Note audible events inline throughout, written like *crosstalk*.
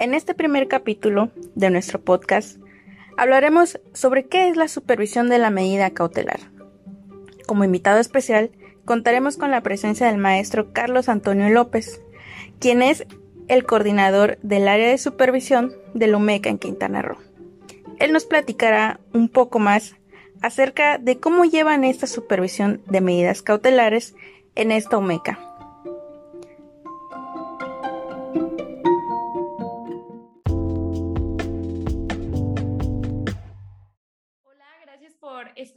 En este primer capítulo de nuestro podcast hablaremos sobre qué es la supervisión de la medida cautelar. Como invitado especial, contaremos con la presencia del maestro Carlos Antonio López, quien es el coordinador del área de supervisión de Lumeca en Quintana Roo. Él nos platicará un poco más acerca de cómo llevan esta supervisión de medidas cautelares en esta UMECA.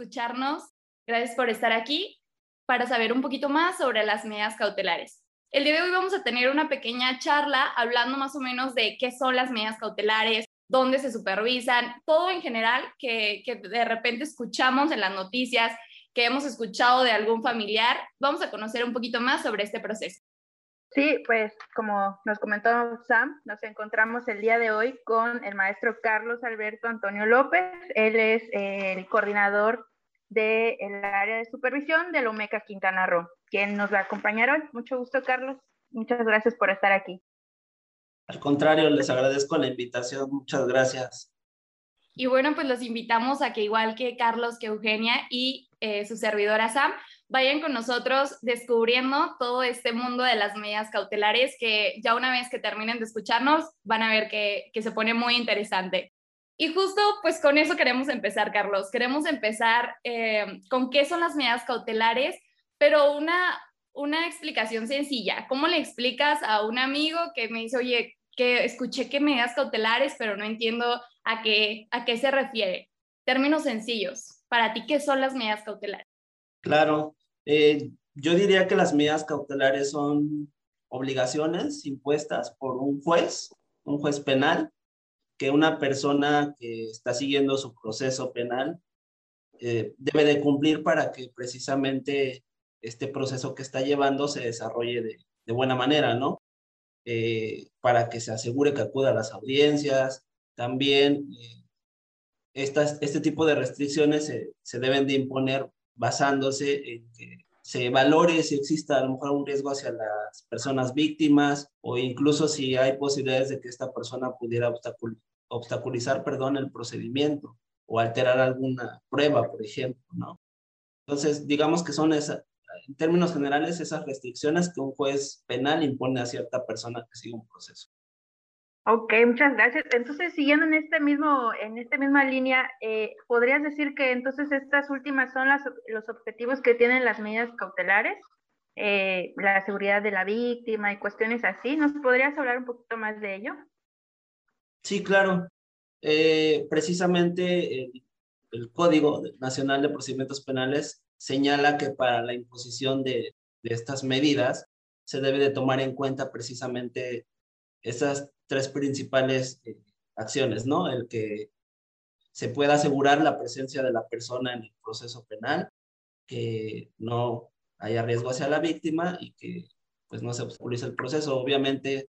Escucharnos, gracias por estar aquí para saber un poquito más sobre las medidas cautelares. El día de hoy vamos a tener una pequeña charla hablando más o menos de qué son las medidas cautelares, dónde se supervisan, todo en general que, que de repente escuchamos en las noticias, que hemos escuchado de algún familiar. Vamos a conocer un poquito más sobre este proceso. Sí, pues como nos comentó Sam, nos encontramos el día de hoy con el maestro Carlos Alberto Antonio López. Él es el coordinador del área de supervisión de la OMECA Quintana Roo, quien nos va a acompañar hoy. Mucho gusto, Carlos. Muchas gracias por estar aquí. Al contrario, les agradezco la invitación. Muchas gracias. Y bueno, pues los invitamos a que igual que Carlos, que Eugenia y eh, su servidora Sam, vayan con nosotros descubriendo todo este mundo de las medidas cautelares que ya una vez que terminen de escucharnos van a ver que, se pone muy interesante. Y justo pues con eso queremos empezar, Carlos. Queremos empezar eh, con qué son las medidas cautelares, pero una, una explicación sencilla. ¿Cómo le explicas a un amigo que me dice, oye, que escuché que medidas cautelares, pero no entiendo a qué, a qué se refiere? Términos sencillos. Para ti, ¿qué son las medidas cautelares? Claro, eh, yo diría que las medidas cautelares son obligaciones impuestas por un juez, un juez penal, que una persona que está siguiendo su proceso penal eh, debe de cumplir para que precisamente este proceso que está llevando se desarrolle de, buena manera, ¿no? Eh, para que se asegure que acuda a las audiencias. También estas, este tipo de restricciones se, se deben de imponer basándose en que se valore si existe a lo mejor un riesgo hacia las personas víctimas o incluso si hay posibilidades de que esta persona pudiera obstaculizar perdón, el procedimiento o alterar alguna prueba, por ejemplo, ¿no? Entonces, digamos que son esa, en términos generales esas restricciones que un juez penal impone a cierta persona que sigue un proceso. Ok, muchas gracias. Entonces, siguiendo en este mismo, en esta misma línea, eh, ¿podrías decir que entonces estas últimas son las, los objetivos que tienen las medidas cautelares? Eh, la seguridad de la víctima y cuestiones así. ¿Nos podrías hablar un poquito más de ello? Sí, claro. Eh, precisamente el, el, Código Nacional de Procedimientos Penales señala que para la imposición de, de estas medidas se debe de tomar en cuenta precisamente esas tres principales eh, acciones, ¿no? El que se pueda asegurar la presencia de la persona en el proceso penal, que no haya riesgo hacia la víctima y que pues no se obstaculice el proceso. Obviamente,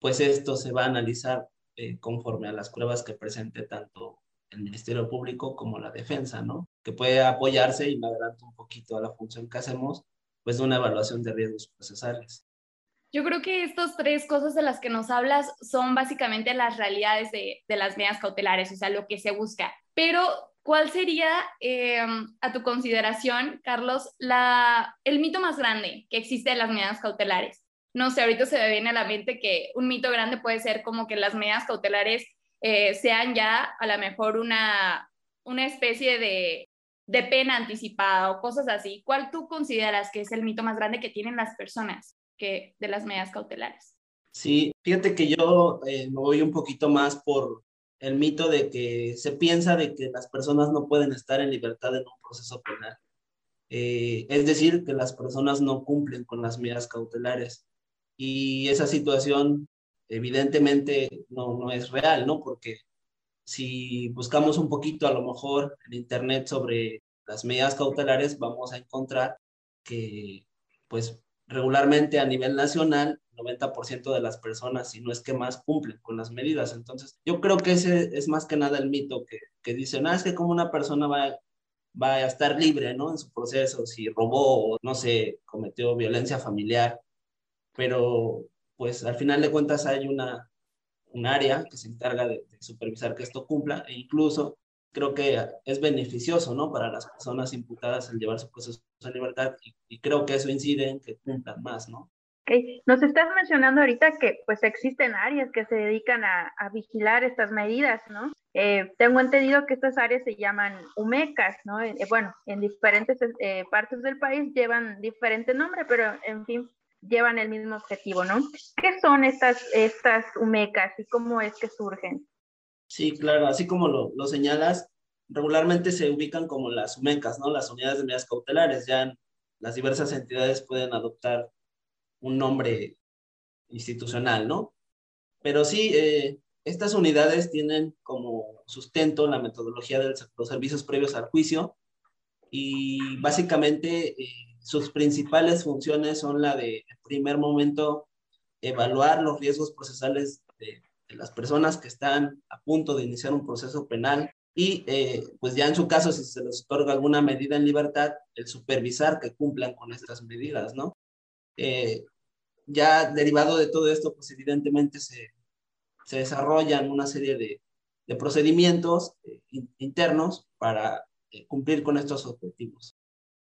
pues esto se va a analizar eh, conforme a las pruebas que presente tanto el Ministerio Público como la defensa, ¿no? Que puede apoyarse, y me adelanto un poquito a la función que hacemos, pues de una evaluación de riesgos procesales. Yo creo que estas tres cosas de las que nos hablas son básicamente las realidades de, las medidas cautelares, o sea, lo que se busca. Pero, ¿cuál sería, em, a tu consideración, Carlos, la, el mito más grande que existe de las medidas cautelares? No sé, ahorita se me viene a la mente que un mito grande puede ser como que las medidas cautelares eh, sean ya a lo mejor una, una especie de, de pena anticipada o cosas así. ¿Cuál tú consideras que es el mito más grande que tienen las personas? que de las medidas cautelares. Sí, fíjate que yo eh, me voy un poquito más por el mito de que se piensa de que las personas no pueden estar en libertad en un proceso penal. Eh, es decir, que las personas no cumplen con las medidas cautelares. Y esa situación evidentemente no, no es real, ¿no? Porque si buscamos un poquito a lo mejor en Internet sobre las medidas cautelares, vamos a encontrar que pues regularmente a nivel nacional, 90% de las personas, si no es que más, cumplen con las medidas. Entonces, yo creo que ese es más que nada el mito que, que dicen, ah, es que como una persona va, va a estar libre, ¿no? En su proceso, si robó o, no sé, cometió violencia familiar, pero pues al final de cuentas hay una, un área que se encarga de, supervisar que esto cumpla e incluso creo que es beneficioso, ¿no? Para las personas imputadas el llevar su proceso en libertad y, y creo que eso incide en que cumplan más, ¿no? Okay. Nos estás mencionando ahorita que pues existen áreas que se dedican a, vigilar estas medidas, ¿no? Eh, tengo entendido que estas áreas se llaman UMECAS, ¿no? Eh, bueno, en diferentes eh, partes del país llevan diferente nombre, pero en fin, llevan el mismo objetivo, ¿no? ¿Qué son estas, estas UMECAS y cómo es que surgen? Sí, claro, así como lo, lo señalas, regularmente se ubican como las UMECAS, ¿no? Las unidades de medidas cautelares, ya las diversas entidades pueden adoptar un nombre institucional, ¿no? Pero sí, eh, estas unidades tienen como sustento la metodología de los servicios previos al juicio y básicamente eh, sus principales funciones son la de, en primer momento, evaluar los riesgos procesales de, las personas que están a punto de iniciar un proceso penal y, eh, pues ya en su caso, si se les otorga alguna medida en libertad, el supervisar que cumplan con estas medidas, ¿no? ya derivado de todo esto, pues evidentemente se, se desarrollan una serie de, de procedimientos eh, internos para eh, cumplir con estos objetivos.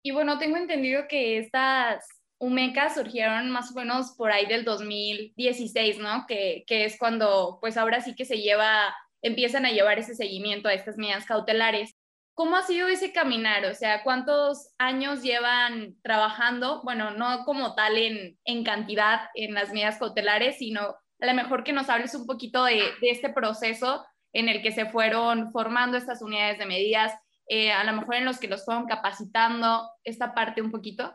Y bueno, tengo entendido que estas UMECAS surgieron más o menos por ahí del 2016, ¿no? Que, que es cuando, pues ahora sí que se lleva, empiezan a llevar ese seguimiento a estas medidas cautelares. ¿Cómo ha sido ese caminar? O sea, ¿cuántos años llevan trabajando? Bueno, no como tal en, en cantidad en las medidas cautelares, sino a lo mejor que nos hables un poquito de, de este proceso en el que se fueron formando estas unidades de medidas, eh, a lo mejor en los que los fueron capacitando, esta parte un poquito.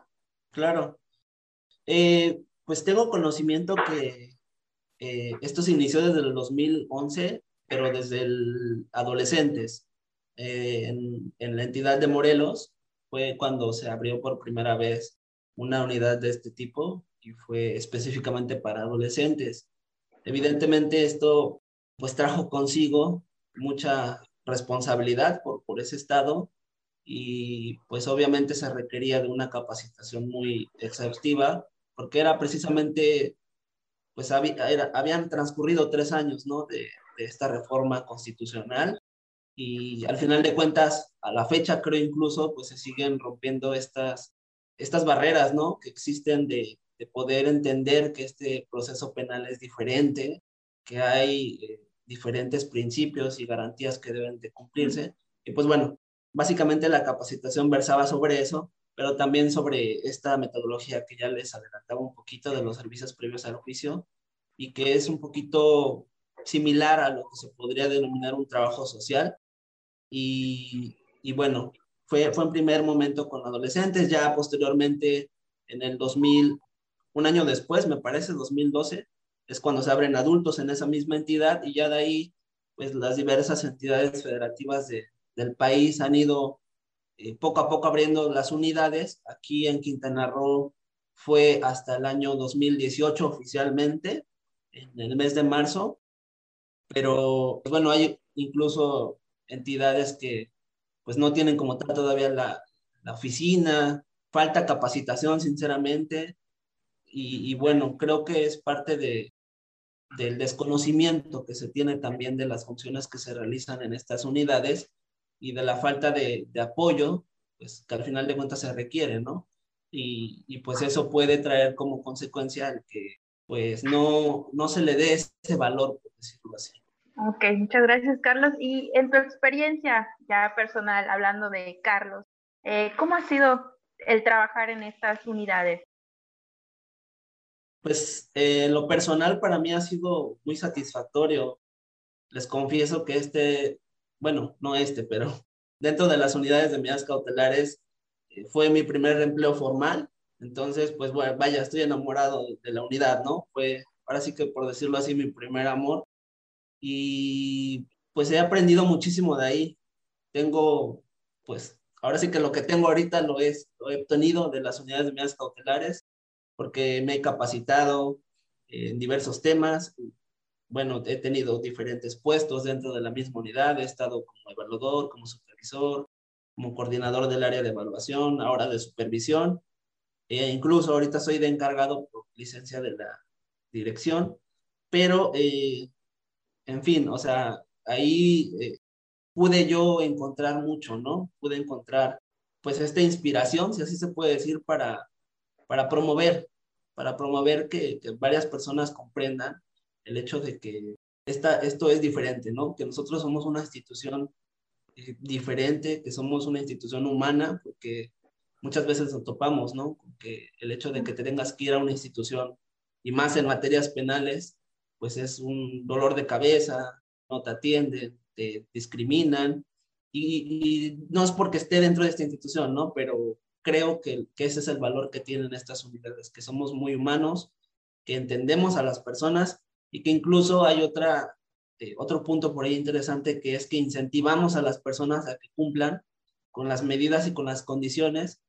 Claro. Eh, pues tengo conocimiento que eh, esto se inició desde el 2011, pero desde el adolescentes. Eh, en, la entidad de Morelos fue cuando se abrió por primera vez una unidad de este tipo y fue específicamente para adolescentes. Evidentemente esto pues trajo consigo mucha responsabilidad por, por ese estado y pues obviamente se requería de una capacitación muy exhaustiva porque era precisamente pues habían transcurrido tres años ¿no? de, de esta reforma constitucional y al final de cuentas, a la fecha creo incluso, pues se siguen rompiendo estas, estas barreras, ¿no? Que existen de, de poder entender que este proceso penal es diferente, que hay eh, diferentes principios y garantías que deben de cumplirse. Y pues bueno, básicamente la capacitación versaba sobre eso, pero también sobre esta metodología que ya les adelantaba un poquito de los servicios previos al juicio y que es un poquito similar a lo que se podría denominar un trabajo social, y, y bueno, fue, fue en primer momento con adolescentes, ya posteriormente en el 2000, un año después, me parece, 2012, es cuando se abren adultos en esa misma entidad y ya de ahí, pues las diversas entidades federativas de, del país han ido eh, poco a poco abriendo las unidades. Aquí en Quintana Roo fue hasta el año 2018 oficialmente, en el mes de marzo, pero pues, bueno, hay incluso entidades que pues no tienen como tal todavía la, la oficina, falta capacitación sinceramente y, bueno, creo que es parte de, del desconocimiento que se tiene también de las funciones que se realizan en estas unidades y de la falta de, apoyo, pues que al final de cuentas se requiere, ¿no? Y, y, pues eso puede traer como consecuencia el que pues no, no se le dé ese valor, por decirlo así. Ok, muchas gracias, Carlos. Y en tu experiencia ya personal, hablando de Carlos, eh, ¿cómo ha sido el trabajar en estas unidades? Pues eh, lo personal para mí ha sido muy satisfactorio. Les confieso que este, bueno, no este, pero *laughs* dentro de las unidades de medidas cautelares eh, fue mi primer empleo formal. Entonces, pues bueno, vaya, estoy enamorado de la unidad, ¿no? Fue, ahora sí que por decirlo así, mi primer amor y pues he aprendido muchísimo de ahí. Tengo, pues, ahora sí que lo que tengo ahorita lo, es, lo he obtenido de las unidades de medidas cautelares, porque me he capacitado en diversos temas. Bueno, he tenido diferentes puestos dentro de la misma unidad, he estado como evaluador, como supervisor, como coordinador del área de evaluación, ahora de supervisión, e incluso ahorita soy de encargado por licencia de la dirección, pero eh, en fin, o sea, ahí eh, pude yo encontrar mucho, ¿no? Pude encontrar pues esta inspiración, si así se puede decir, para, para promover, para promover que, varias personas comprendan el hecho de que esta, esto es diferente, ¿no? Que nosotros somos una institución eh, diferente, que somos una institución humana, porque muchas veces nos topamos, ¿no? Que el hecho de que te tengas que ir a una institución, y más en materias penales, pues es un dolor de cabeza, no te atienden, te discriminan, y, no es porque esté dentro de esta institución, ¿no? Pero creo que, ese es el valor que tienen estas unidades, que somos muy humanos, que entendemos a las personas y que incluso hay otra, eh, otro punto por ahí interesante que es que incentivamos a las personas a que cumplan con las medidas y con las condiciones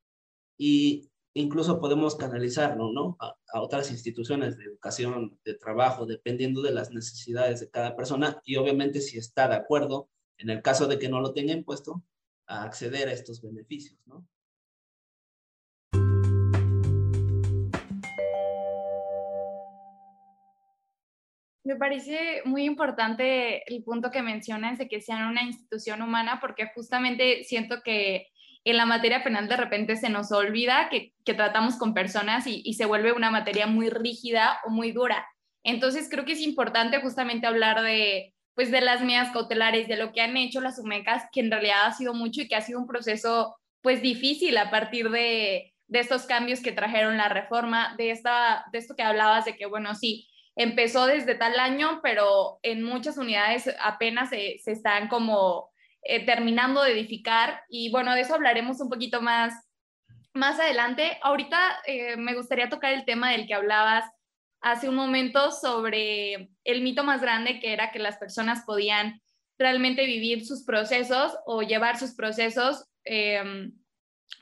y incluso podemos canalizarlo, ¿no? A, a, otras instituciones de educación, de trabajo, dependiendo de las necesidades de cada persona y obviamente si está de acuerdo en el caso de que no lo tenga impuesto, a acceder a estos beneficios, ¿no? Me parece muy importante el punto que mencionas de que sean una institución humana, porque justamente siento que en la materia penal de repente se nos olvida que, tratamos con personas y, y, se vuelve una materia muy rígida o muy dura. Entonces creo que es importante justamente hablar de, pues de las medidas cautelares, de lo que han hecho las UMECAS, que en realidad ha sido mucho y que ha sido un proceso pues difícil a partir de, de estos cambios que trajeron la reforma, de, esta, de esto que hablabas de que, bueno, sí, empezó desde tal año, pero en muchas unidades apenas se, se están como eh, terminando de edificar y bueno, de eso hablaremos un poquito más, más adelante. Ahorita eh, me gustaría tocar el tema del que hablabas hace un momento sobre el mito más grande que era que las personas podían realmente vivir sus procesos o llevar sus procesos em,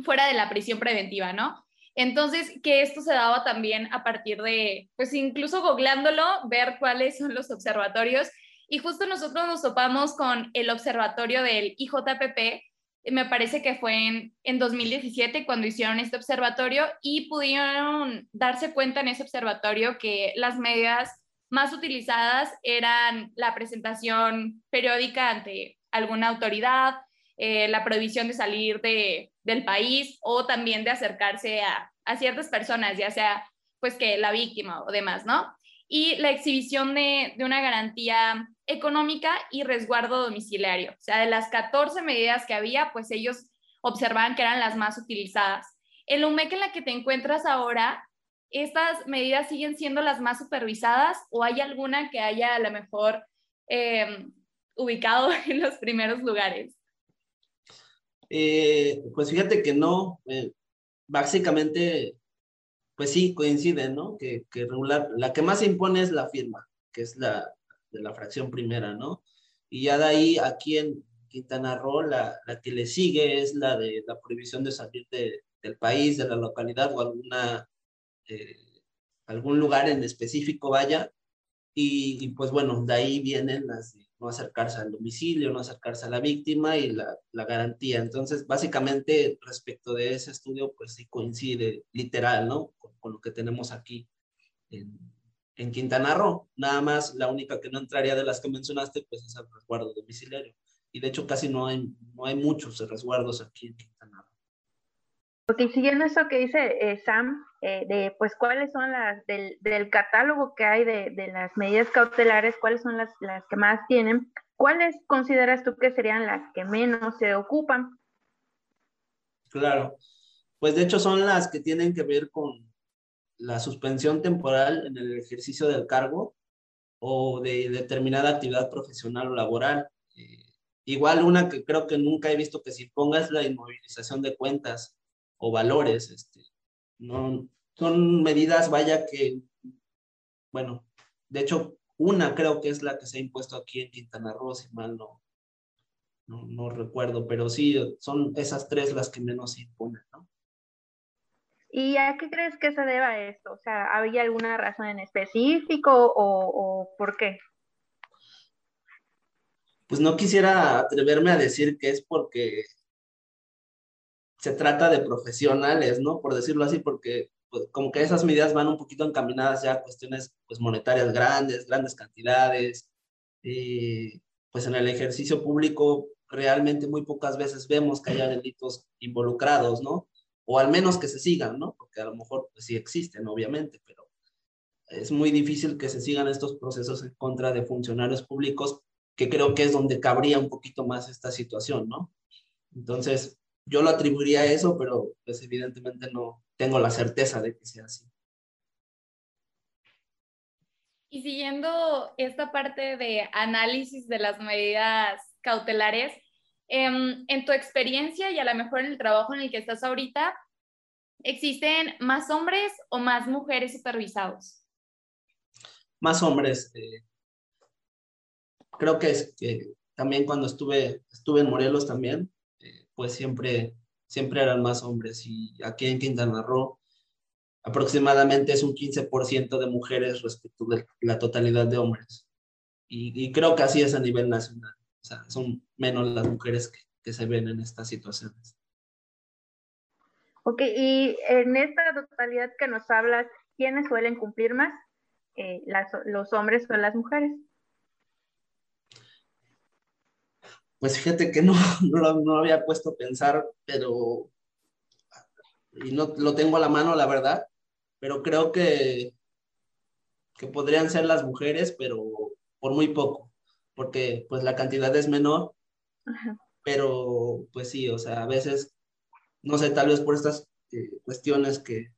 fuera de la prisión preventiva, ¿no? Entonces, que esto se daba también a partir de, pues incluso googleándolo, ver cuáles son los observatorios. Y justo nosotros nos topamos con el observatorio del IJPP, me parece que fue en, en 2017 cuando hicieron este observatorio y pudieron darse cuenta en ese observatorio que las medidas más utilizadas eran la presentación periódica ante alguna autoridad, eh, la prohibición de salir de, del país o también de acercarse a, a, ciertas personas, ya sea pues que la víctima o demás, ¿no? Y la exhibición de, de una garantía económica y resguardo domiciliario. O sea, de las 14 medidas que había, pues ellos observaban que eran las más utilizadas. En UMEC en la que te encuentras ahora, ¿estas medidas siguen siendo las más supervisadas o hay alguna que haya a lo mejor eh, ubicado *laughs* en los primeros lugares? Eh, pues fíjate que no, eh, básicamente, pues sí, coinciden, ¿no? Que, regular, la que más se impone es la firma, que es la, de la fracción primera, ¿no? Y ya de ahí, aquí en Quintana Roo, la, la que le sigue es la de la prohibición de salir de, del país, de la localidad o alguna, eh, algún lugar en específico vaya. Y, pues bueno, de ahí vienen las no acercarse al domicilio, no acercarse a la víctima y la, la garantía. Entonces, básicamente, respecto de ese estudio, pues sí coincide literal, ¿no? Con, lo que tenemos aquí en, en Quintana Roo. Nada más, la única que no entraría de las que mencionaste, pues es el resguardo domiciliario. Y de hecho casi no hay, no hay muchos resguardos aquí en Quintana Roo. Ok, siguiendo eso que dice eh, Sam, eh, de pues cuáles son las del, catálogo que hay de, de, las medidas cautelares, cuáles son las, las que más tienen, ¿cuáles consideras tú que serían las que menos se ocupan? Claro, pues de hecho son las que tienen que ver con la suspensión temporal en el ejercicio del cargo o de determinada actividad profesional o laboral. Eh, igual una que creo que nunca he visto que se imponga es la inmovilización de cuentas o valores. Este, no, son medidas, vaya que, bueno, de hecho, una creo que es la que se ha impuesto aquí en Quintana Roo, si mal no, no, no recuerdo, pero sí, son esas tres las que menos se imponen, ¿no? ¿Y a qué crees que se deba esto? O sea, ¿había alguna razón en específico o, o, por qué? Pues no quisiera atreverme a decir que es porque se trata de profesionales, ¿no? Por decirlo así, porque pues, como que esas medidas van un poquito encaminadas ya a cuestiones pues, monetarias grandes, grandes cantidades, eh, pues en el ejercicio público realmente muy pocas veces vemos que haya delitos involucrados, ¿no? O al menos que se sigan, ¿no? Porque a lo mejor pues, sí existen, obviamente, pero es muy difícil que se sigan estos procesos en contra de funcionarios públicos, que creo que es donde cabría un poquito más esta situación, ¿no? Entonces, yo lo atribuiría a eso, pero pues evidentemente no tengo la certeza de que sea así. Y siguiendo esta parte de análisis de las medidas cautelares, em, en tu experiencia y a lo mejor en el trabajo en el que estás ahorita, ¿existen más hombres o más mujeres supervisados? Más hombres. Eh, creo que, es, que también cuando estuve, estuve en Morelos también, pues siempre, siempre eran más hombres. Y aquí en Quintana Roo aproximadamente es un 15% de mujeres respecto de la totalidad de hombres. Y, creo que así es a nivel nacional. O sea, son menos las mujeres que, que se ven en estas situaciones. Ok, y en esta totalidad que nos hablas, ¿quiénes suelen cumplir más? Eh, las, ¿Los hombres o las mujeres? Pues fíjate que no, *laughs* no, lo, no lo había puesto a pensar, pero y no lo tengo a la mano, la verdad, pero creo que, que podrían ser las mujeres, pero por muy poco porque pues la cantidad es menor, pero pues sí, o sea, a veces, no sé, tal vez por estas eh, cuestiones que,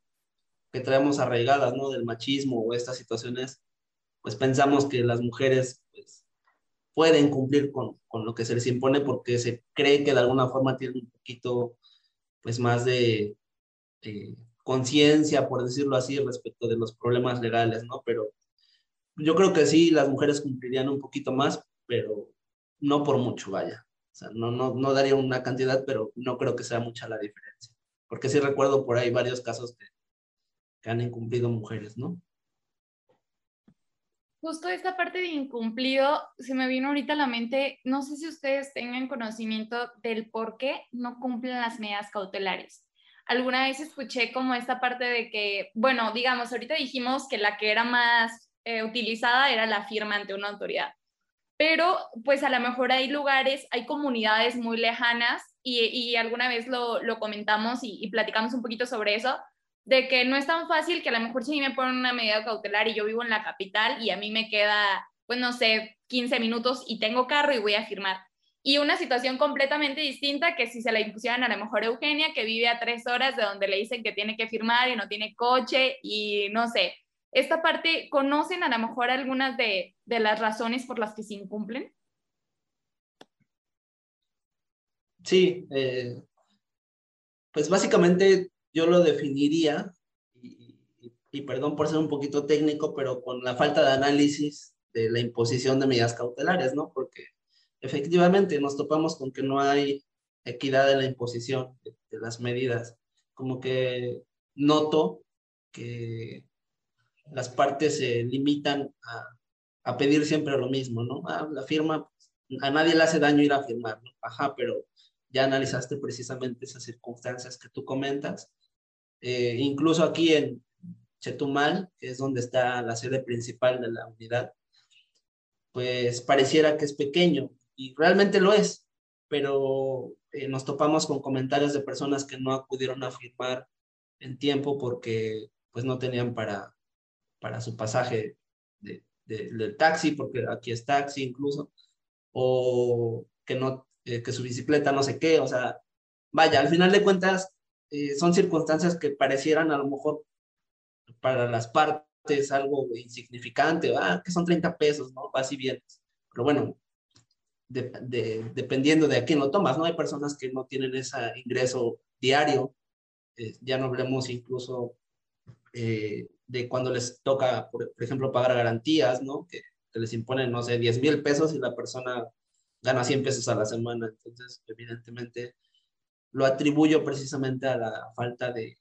que traemos arraigadas, ¿no? Del machismo o estas situaciones, pues pensamos que las mujeres pues, pueden cumplir con, con, lo que se les impone porque se cree que de alguna forma tienen un poquito pues más de eh, conciencia, por decirlo así, respecto de los problemas legales, ¿no? Pero yo creo que sí, las mujeres cumplirían un poquito más, pero no por mucho, vaya. O sea, no, no, no daría una cantidad, pero no creo que sea mucha la diferencia. Porque sí recuerdo por ahí varios casos que, que han incumplido mujeres, ¿no? Justo esta parte de incumplido se me vino ahorita a la mente, no sé si ustedes tengan conocimiento del por qué no cumplen las medidas cautelares. Alguna vez escuché como esta parte de que, bueno, digamos, ahorita dijimos que la que era más eh, utilizada era la firma ante una autoridad pero pues a lo mejor hay lugares, hay comunidades muy lejanas y, alguna vez lo, comentamos y, platicamos un poquito sobre eso, de que no es tan fácil que a lo mejor si me ponen una medida cautelar y yo vivo en la capital y a mí me queda, pues no sé, 15 minutos y tengo carro y voy a firmar. Y una situación completamente distinta que si se la impusieran a lo mejor Eugenia, que vive a tres horas de donde le dicen que tiene que firmar y no tiene coche y no sé, esta parte, ¿conocen a lo mejor algunas de, las razones por las que se incumplen? Sí, eh, pues básicamente yo lo definiría, y, perdón por ser un poquito técnico, pero con la falta de análisis de la imposición de medidas cautelares, ¿no? Porque efectivamente nos topamos con que no hay equidad en la imposición de las medidas. Como que noto que las partes se limitan a, a, pedir siempre lo mismo, ¿no? Ah, la firma, a nadie le hace daño ir a firmar, ¿no? Ajá, pero ya analizaste precisamente esas circunstancias que tú comentas. Eh, incluso aquí en Chetumal, que es donde está la sede principal de la unidad, pues pareciera que es pequeño y realmente lo es, pero eh, nos topamos con comentarios de personas que no acudieron a firmar en tiempo porque pues no tenían para, para su pasaje de, del taxi, porque aquí es taxi incluso, o que, no, eh, que su bicicleta no sé qué, o sea, vaya, al final de cuentas eh, son circunstancias que parecieran a lo mejor para las partes algo insignificante, ah, que son 30 pesos, ¿no? Vas y vienes. Pero bueno, de, dependiendo de a quién lo tomas, ¿no? Hay personas que no tienen ese ingreso diario, eh, ya no hablemos incluso de cuando les toca, por, ejemplo, pagar garantías, ¿no? Que, les imponen, no sé, 10 mil pesos y la persona gana 100 pesos a la semana. Entonces, evidentemente, lo atribuyo precisamente a la falta de,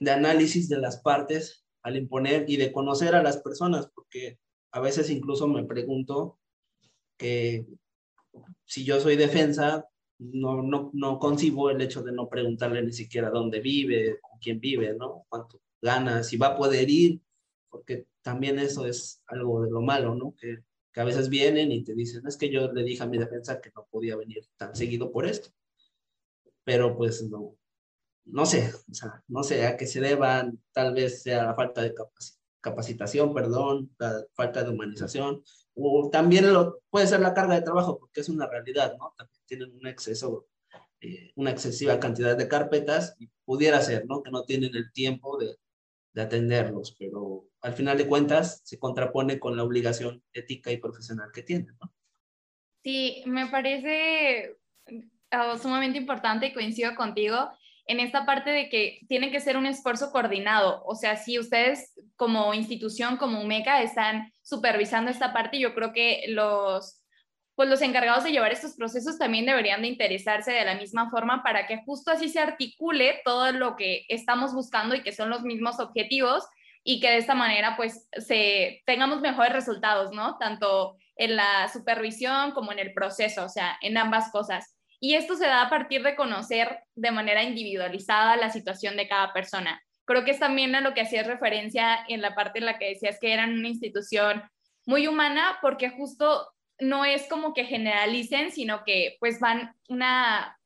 de análisis de las partes al imponer y de conocer a las personas, porque a veces incluso me pregunto que si yo soy defensa, no, no, no concibo el hecho de no preguntarle ni siquiera dónde vive, con quién vive, ¿no? Cuánto gana, si va a poder ir, porque también eso es algo de lo malo, ¿no? Que a veces vienen y te dicen, es que yo le dije a mi defensa que no podía venir tan seguido por esto. Pero pues no, no sé, o sea, no sé a qué se deban, tal vez sea la falta de capacitación, perdón, la falta de humanización, o también lo, puede ser la carga de trabajo, porque es una realidad, ¿no? También tienen un exceso, eh, una excesiva cantidad de carpetas y pudiera ser, ¿no? Que no tienen el tiempo de, de atenderlos, pero al final de cuentas se contrapone con la obligación ética y profesional que tienen, ¿no? Sí, me parece ah, sumamente importante y coincido contigo en esta parte de que tiene que ser un esfuerzo coordinado. O sea, si ustedes como institución, como UMECA, están supervisando esta parte, yo creo que los, pues los encargados de llevar estos procesos también deberían de interesarse de la misma forma para que justo así se articule todo lo que estamos buscando y que son los mismos objetivos y que de esta manera pues se tengamos mejores resultados, ¿no? Tanto en la supervisión como en el proceso, o sea, en ambas cosas. Y esto se da a partir de conocer de manera individualizada la situación de cada persona. Creo que es también a lo que hacías referencia en la parte en la que decías que eran una institución muy humana, porque justo no es como que generalicen, sino que pues van una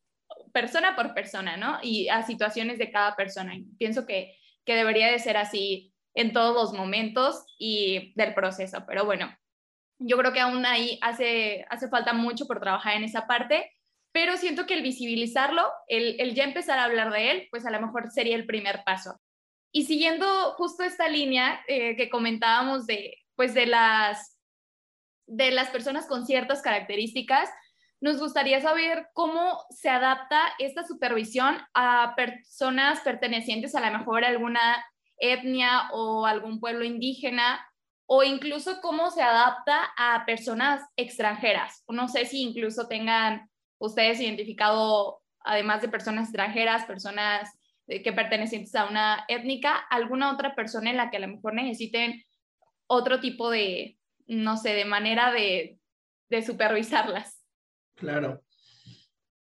persona por persona, ¿no? Y a situaciones de cada persona. Y pienso que, que debería de ser así en todos los momentos y del proceso. Pero bueno, yo creo que aún ahí hace, hace falta mucho por trabajar en esa parte pero siento que el visibilizarlo, el, ya empezar a hablar de él, pues a lo mejor sería el primer paso. Y siguiendo justo esta línea eh, que comentábamos de, pues de las, de las personas con ciertas características, nos gustaría saber cómo se adapta esta supervisión a personas pertenecientes a lo mejor alguna etnia o algún pueblo indígena o incluso cómo se adapta a personas extranjeras. No sé si incluso tengan ustedes identificado, además de personas extranjeras, personas eh, que pertenecen a una étnica, alguna otra persona en la que a lo mejor necesiten otro tipo de, no sé, de manera de, de supervisarlas. Claro.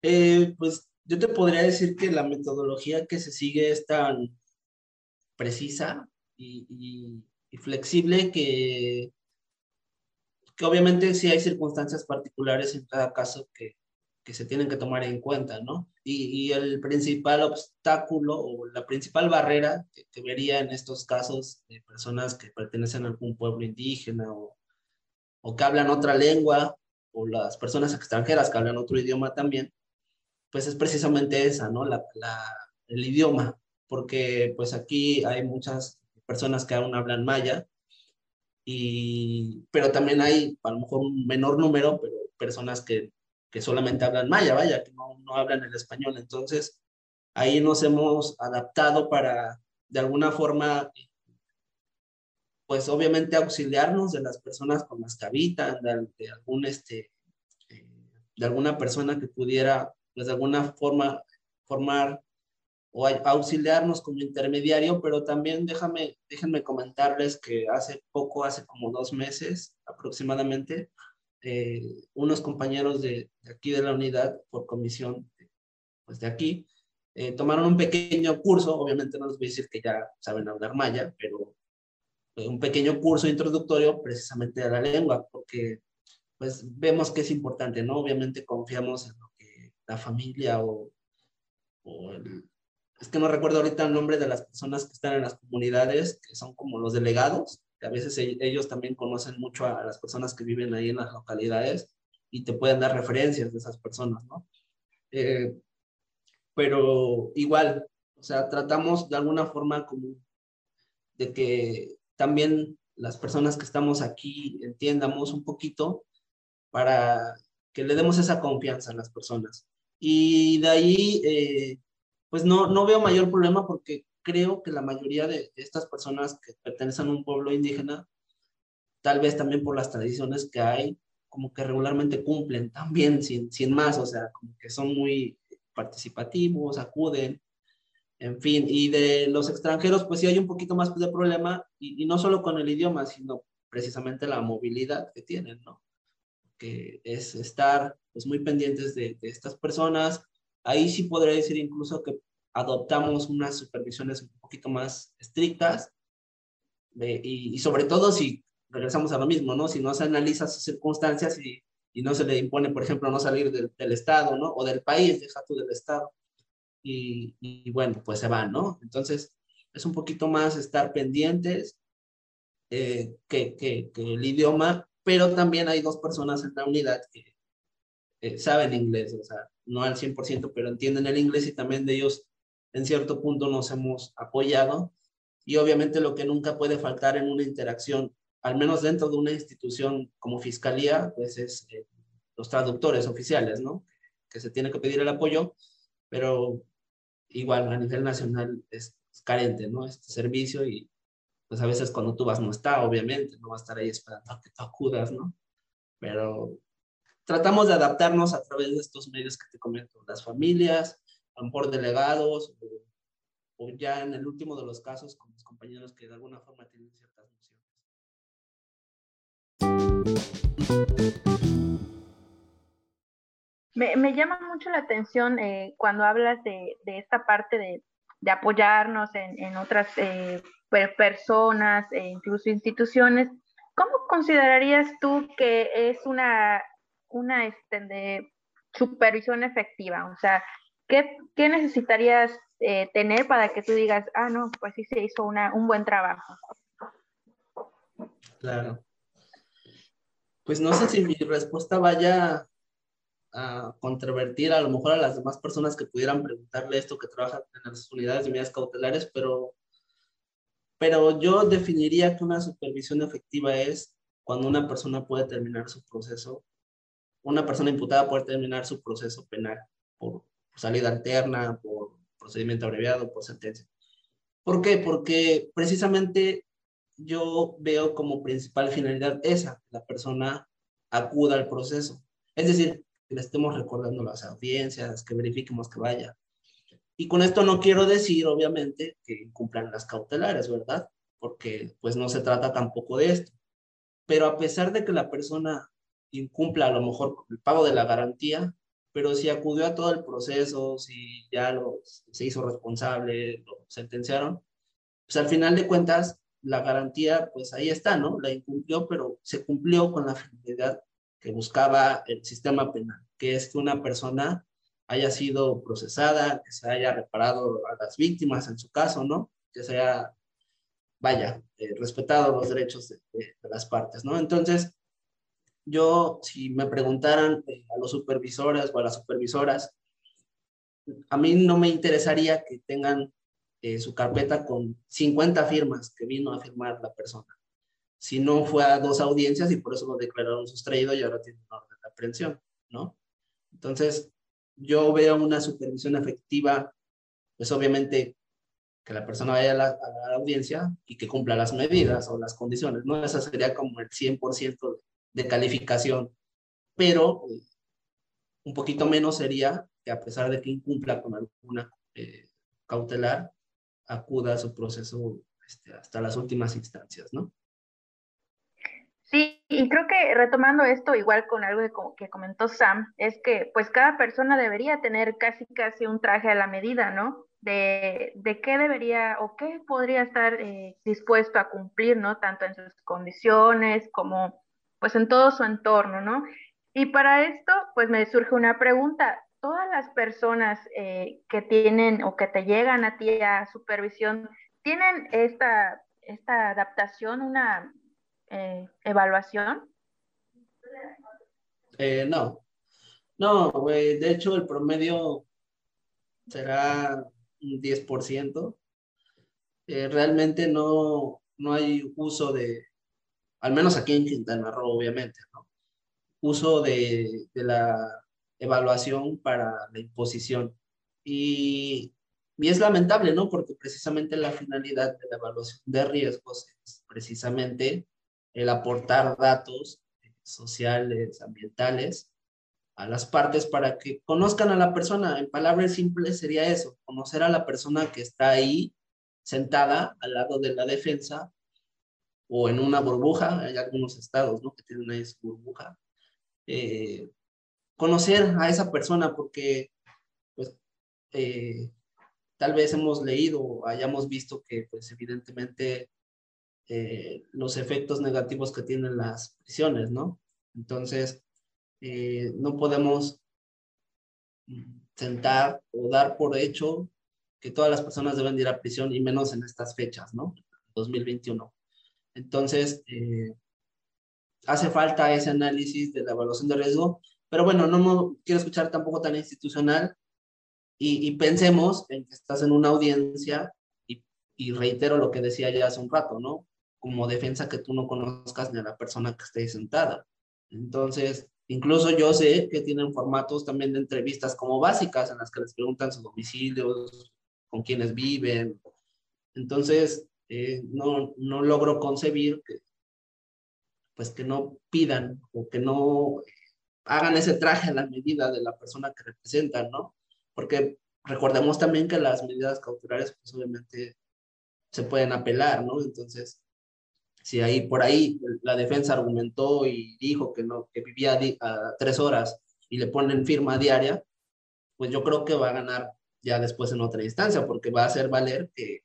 Eh, pues yo te podría decir que la metodología que se sigue es tan precisa y, y flexible que, que obviamente sí hay circunstancias particulares en cada caso que, que se tienen que tomar en cuenta, ¿no? Y, el principal obstáculo o la principal barrera que, vería en estos casos de personas que pertenecen a algún pueblo indígena o, o que hablan otra lengua o las personas extranjeras que hablan otro idioma también, pues es precisamente esa, ¿no? La, la, el idioma, porque pues aquí hay muchas personas que aún hablan maya, y, pero también hay a lo mejor un menor número, pero personas que que solamente hablan maya, vaya, que no, no hablan el español. Entonces, ahí nos hemos adaptado para, de alguna forma, pues obviamente auxiliarnos de las personas con las que habitan, de, algún, este, eh, de alguna persona que pudiera, pues de alguna forma, formar o auxiliarnos como intermediario, pero también déjame, déjenme comentarles que hace poco, hace como dos meses aproximadamente, eh, unos compañeros de, aquí de la unidad, por comisión pues de aquí, eh, tomaron un pequeño curso, obviamente no les voy a decir que ya saben hablar maya, pero un pequeño curso introductorio precisamente a la lengua, porque pues vemos que es importante, ¿no? Obviamente confiamos en lo que la familia o, o el, es que no recuerdo ahorita el nombre de las personas que están en las comunidades, que son como los delegados, que a veces ellos también conocen mucho a, las personas que viven ahí en las localidades y te pueden dar referencias de esas personas, ¿no? Eh, pero igual, o sea, tratamos de alguna forma como de que también las personas que estamos aquí entiendamos un poquito para que le demos esa confianza a las personas. Y de ahí, eh, pues no, no veo mayor problema porque creo que la mayoría de estas personas que pertenecen a un pueblo indígena, tal vez también por las tradiciones que hay, como que regularmente cumplen también sin, sin más, o sea, como que son muy participativos, acuden, en fin, y de los extranjeros, pues sí hay un poquito más de problema, y, no solo con el idioma, sino precisamente la movilidad que tienen, ¿no? Que es estar pues muy pendientes de, estas personas. Ahí sí podría decir incluso que adoptamos unas supervisiones un poquito más estrictas, y, sobre todo si regresamos a lo mismo, ¿no? Si no se analiza sus circunstancias y, y no se le impone, por ejemplo, no salir del, del, Estado, ¿no? O del país, deja tú del Estado. Y, y, bueno, pues se van, ¿no? Entonces, es un poquito más estar pendientes eh, que, que, que, el idioma, pero también hay dos personas en la unidad que eh, saben inglés, o sea, no al 100%, pero entienden el inglés y también de ellos en cierto punto nos hemos apoyado. Y obviamente lo que nunca puede faltar en una interacción, al menos dentro de una institución como fiscalía, pues es eh, los traductores oficiales, ¿no? Que se tiene que pedir el apoyo, pero igual a nivel nacional es, carente, ¿no? Este servicio y pues a veces cuando tú vas no está, obviamente, no va a estar ahí esperando a que tú acudas, ¿no? Pero tratamos de adaptarnos a través de estos medios que te comento, las familias, por delegados, o, ya en el último de los casos con mis compañeros que de alguna forma tienen ciertas nociones. Me, llama mucho la atención eh, cuando hablas de, esta parte de, apoyarnos en, otras eh, personas e incluso instituciones. ¿Cómo considerarías tú que es una, una este, de supervisión efectiva? O sea, ¿qué, qué necesitarías eh, tener para que tú digas, ah, no, pues sí se hizo una, un buen trabajo? Claro. Pues no sé si mi respuesta vaya a controvertir a lo mejor a las demás personas que pudieran preguntarle esto que trabajan en las unidades de medidas cautelares, pero, pero yo definiría que una supervisión efectiva es cuando una persona puede terminar su proceso, una persona imputada puede terminar su proceso penal por salida alterna, por procedimiento abreviado, por sentencia. ¿Por qué? Porque precisamente yo veo como principal finalidad esa, la persona acuda al proceso. Es decir, que le estemos recordando las audiencias, que verifiquemos que vaya. Y con esto no quiero decir, obviamente, que incumplan las cautelares, ¿verdad? Porque pues no se trata tampoco de esto. Pero a pesar de que la persona incumpla a lo mejor el pago de la garantía, pero si acudió a todo el proceso, si ya lo, se hizo responsable, lo sentenciaron, pues al final de cuentas, la garantía, pues ahí está, ¿no? La incumplió, pero se cumplió con la finalidad que buscaba el sistema penal, que es que una persona haya sido procesada, que se haya reparado a las víctimas en su caso, ¿no? Que se haya, vaya, eh, respetado los derechos de, las partes, ¿no? Entonces, yo, si me preguntaran eh, a los supervisores o a las supervisoras, a mí no me interesaría que tengan eh, su carpeta con 50 firmas que vino a firmar la persona si no fue a dos audiencias y por eso lo declararon sustraído y ahora tiene una orden de aprehensión, ¿no? Entonces, yo veo una supervisión efectiva, pues obviamente que la persona vaya a la, audiencia y que cumpla las medidas o las condiciones, ¿no? Esa sería como el 100% de calificación, pero eh, un poquito menos sería que a pesar de que incumpla con alguna eh, cautelar, acuda a su proceso este, hasta las últimas instancias, ¿no? Y creo que retomando esto, igual con algo que comentó Sam, es que pues cada persona debería tener casi casi un traje a la medida, ¿no? De, de qué debería o qué podría estar eh, dispuesto a cumplir, ¿no? Tanto en sus condiciones como pues en todo su entorno, ¿no? Y para esto, pues me surge una pregunta. ¿Todas las personas eh, que tienen o que te llegan a ti a supervisión tienen esta, esta adaptación, una eh, evaluación? Eh, no, no, de hecho el promedio será un 10%. Eh, realmente no, no hay uso de, al menos aquí en Quintana Roo, obviamente, ¿no? Uso de, de la evaluación para la imposición. Y, y, es lamentable, ¿no? Porque precisamente la finalidad de la evaluación de riesgos es precisamente el aportar datos sociales, ambientales a las partes para que conozcan a la persona. En palabras simples sería eso, conocer a la persona que está ahí sentada al lado de la defensa o en una burbuja, hay algunos estados ¿no? que tienen una burbuja. Eh, conocer a esa persona porque pues, eh, tal vez hemos leído o hayamos visto que pues evidentemente eh, los efectos negativos que tienen las prisiones, ¿no? Entonces, eh, no podemos sentar o dar por hecho que todas las personas deben ir a prisión y menos en estas fechas, ¿no? 2021. Entonces, eh, hace falta ese análisis de la evaluación de riesgo, pero bueno, no quiero escuchar tampoco tan institucional y, y, pensemos en que estás en una audiencia y, y, reitero lo que decía ya hace un rato, ¿no? Como defensa que tú no conozcas ni a la persona que esté sentada. Entonces, incluso yo sé que tienen formatos también de entrevistas como básicas en las que les preguntan sus domicilios, con quienes viven. Entonces, eh, no, no logro concebir que, pues que no pidan o que no hagan ese traje a la medida de la persona que representan, ¿no? Porque recordemos también que las medidas cautelares, pues obviamente se pueden apelar, ¿no? Entonces, si ahí por ahí la defensa argumentó y dijo que no, que vivía a tres horas y le ponen firma diaria, pues yo creo que va a ganar ya después en otra instancia, porque va a hacer valer que,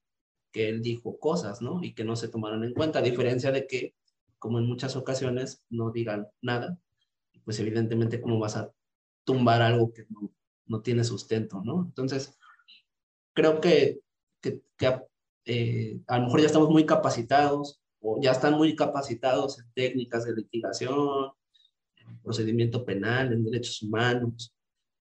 que él dijo cosas, ¿no? Y que no se tomaron en cuenta, a diferencia de que, como en muchas ocasiones, no digan nada, pues evidentemente cómo vas a tumbar algo que no, no tiene sustento, ¿no? Entonces, creo que, que, eh, a lo mejor ya estamos muy capacitados ya están muy capacitados en técnicas de litigación, en procedimiento penal, en derechos humanos,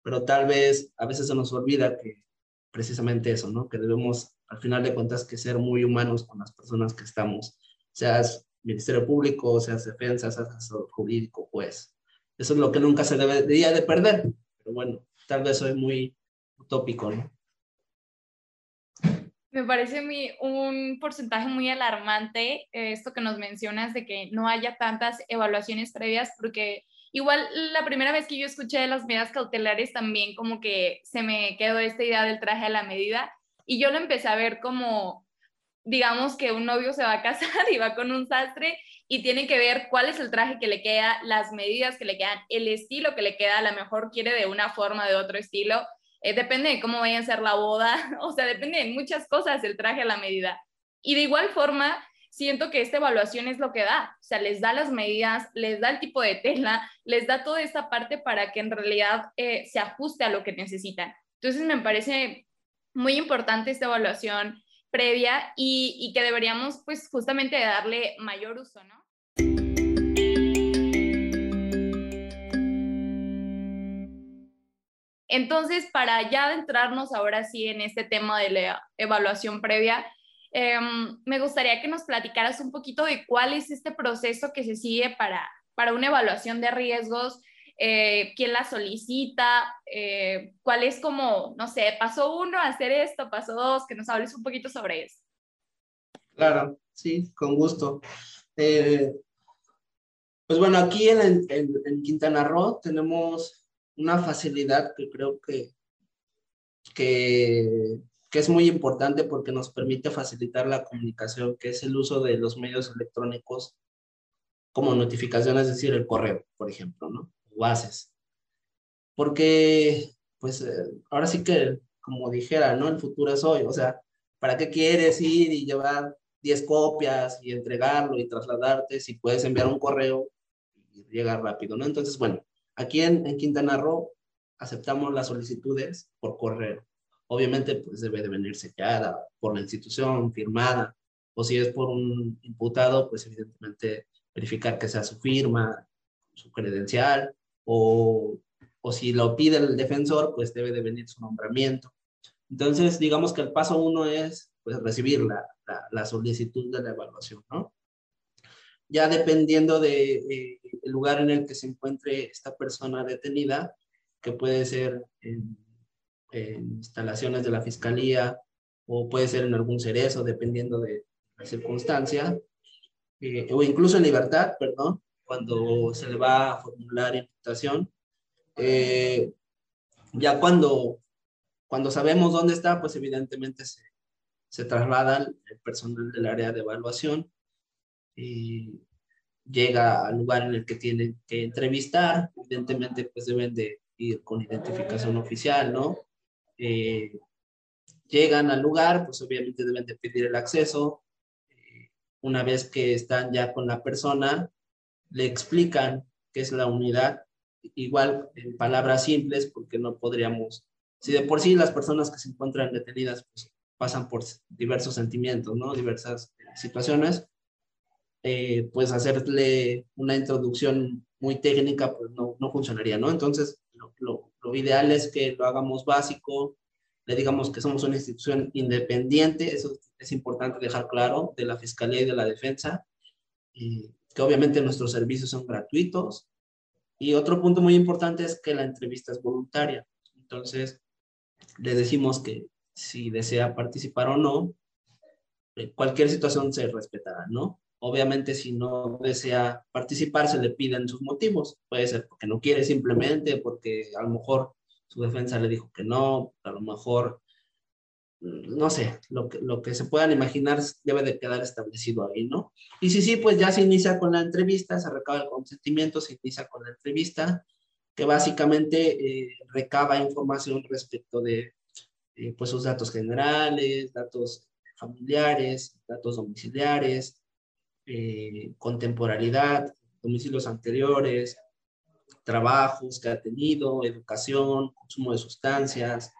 pero tal vez a veces se nos olvida que precisamente eso, ¿no? Que debemos, al final de cuentas, que ser muy humanos con las personas que estamos, seas Ministerio Público, seas defensa, seas asesor jurídico, pues. Eso es lo que nunca se debería de perder. Pero bueno, tal vez soy muy utópico, ¿no? Me parece mi, un porcentaje muy alarmante eh, esto que nos mencionas de que no haya tantas evaluaciones previas, porque Igual la primera vez que yo escuché de las medidas cautelares también como que se me quedó esta idea del traje a la medida y yo lo empecé a ver como, digamos que un novio se va a casar *laughs* y va con un sastre y tiene que ver cuál es el traje que le queda, las medidas que le quedan, el estilo que le queda, a lo mejor quiere de una forma, de otro estilo, eh, depende de cómo vaya a ser la boda, *laughs* o sea, depende de muchas cosas el traje a la medida. Y de igual forma, siento que esta evaluación es lo que da, o sea, les da las medidas, les da el tipo de tela, les da toda esta parte para que en realidad eh, se ajuste a lo que necesitan. Entonces, me parece muy importante esta evaluación previa y, y que deberíamos, pues, justamente darle mayor uso, ¿no? Entonces, para ya adentrarnos ahora sí en este tema de la evaluación previa, Em, me gustaría que nos platicaras un poquito de cuál es este proceso que se sigue para, para una evaluación de riesgos, eh, quién la solicita, eh, cuál es como, no sé, paso uno hacer esto, paso dos, que nos hables un poquito sobre eso. Claro, sí, con gusto. Eh, pues bueno, aquí en, en, Quintana Roo tenemos una facilidad que creo que, que que es muy importante porque nos permite facilitar la comunicación, que es el uso de los medios electrónicos como notificaciones, es decir, el correo, por ejemplo, ¿no? O haces. Porque, pues, eh, ahora sí que, como dijera, ¿no? El futuro es hoy, o sea, ¿para qué quieres ir y llevar 10 copias y entregarlo y trasladarte si puedes enviar un correo y llegar rápido, ¿no? Entonces, bueno, aquí en, en Quintana Roo aceptamos las solicitudes por correo obviamente pues debe de venir sellada por la institución, firmada, o si es por un imputado, pues evidentemente verificar que sea su firma, su credencial, o, o si lo pide el defensor, pues debe de venir su nombramiento. Entonces, digamos que el paso uno es pues, recibir la, la, solicitud de la evaluación, ¿no? Ya dependiendo del de, eh, lugar en el que se encuentre esta persona detenida, que puede ser en en instalaciones de la fiscalía o puede ser en algún cerezo, dependiendo de la circunstancia, eh, o incluso en libertad, perdón, cuando se le va a formular imputación. Eh, ya cuando, cuando sabemos dónde está, pues evidentemente se traslada el personal del área de evaluación y llega al lugar en el que tienen que entrevistar. Evidentemente, pues deben de ir con identificación oficial, ¿no? Eh, llegan al lugar, pues obviamente deben de pedir el acceso, eh, una vez que están ya con la persona, le explican qué es la unidad, igual en palabras simples, porque no podríamos, si de por sí las personas que se encuentran detenidas pues, pasan por diversos sentimientos, ¿no? Diversas situaciones, eh, pues hacerle una introducción muy técnica, pues no, no funcionaría, ¿no? Entonces, lo, lo, ideal es que lo hagamos básico, le digamos que somos una institución independiente, eso es importante dejar claro, de la Fiscalía y de la Defensa, que obviamente nuestros servicios son gratuitos. Y otro punto muy importante es que la entrevista es voluntaria. Entonces, le decimos que si desea participar o no, eh, cualquier situación se respetará, ¿no? Obviamente, si no desea participar, se le piden sus motivos. Puede ser porque no quiere simplemente, porque a lo mejor su defensa le dijo que no, a lo mejor, mm, no sé, lo que, lo que se puedan imaginar debe de quedar establecido ahí, ¿no? Y si sí, pues ya se inicia con la entrevista, se recaba el consentimiento, se inicia con la entrevista, que básicamente eh, recaba información respecto de eh, pues sus datos generales, datos familiares, datos domiciliares, eh, contemporaneidad, domicilios anteriores, trabajos que ha tenido, educación, consumo de sustancias,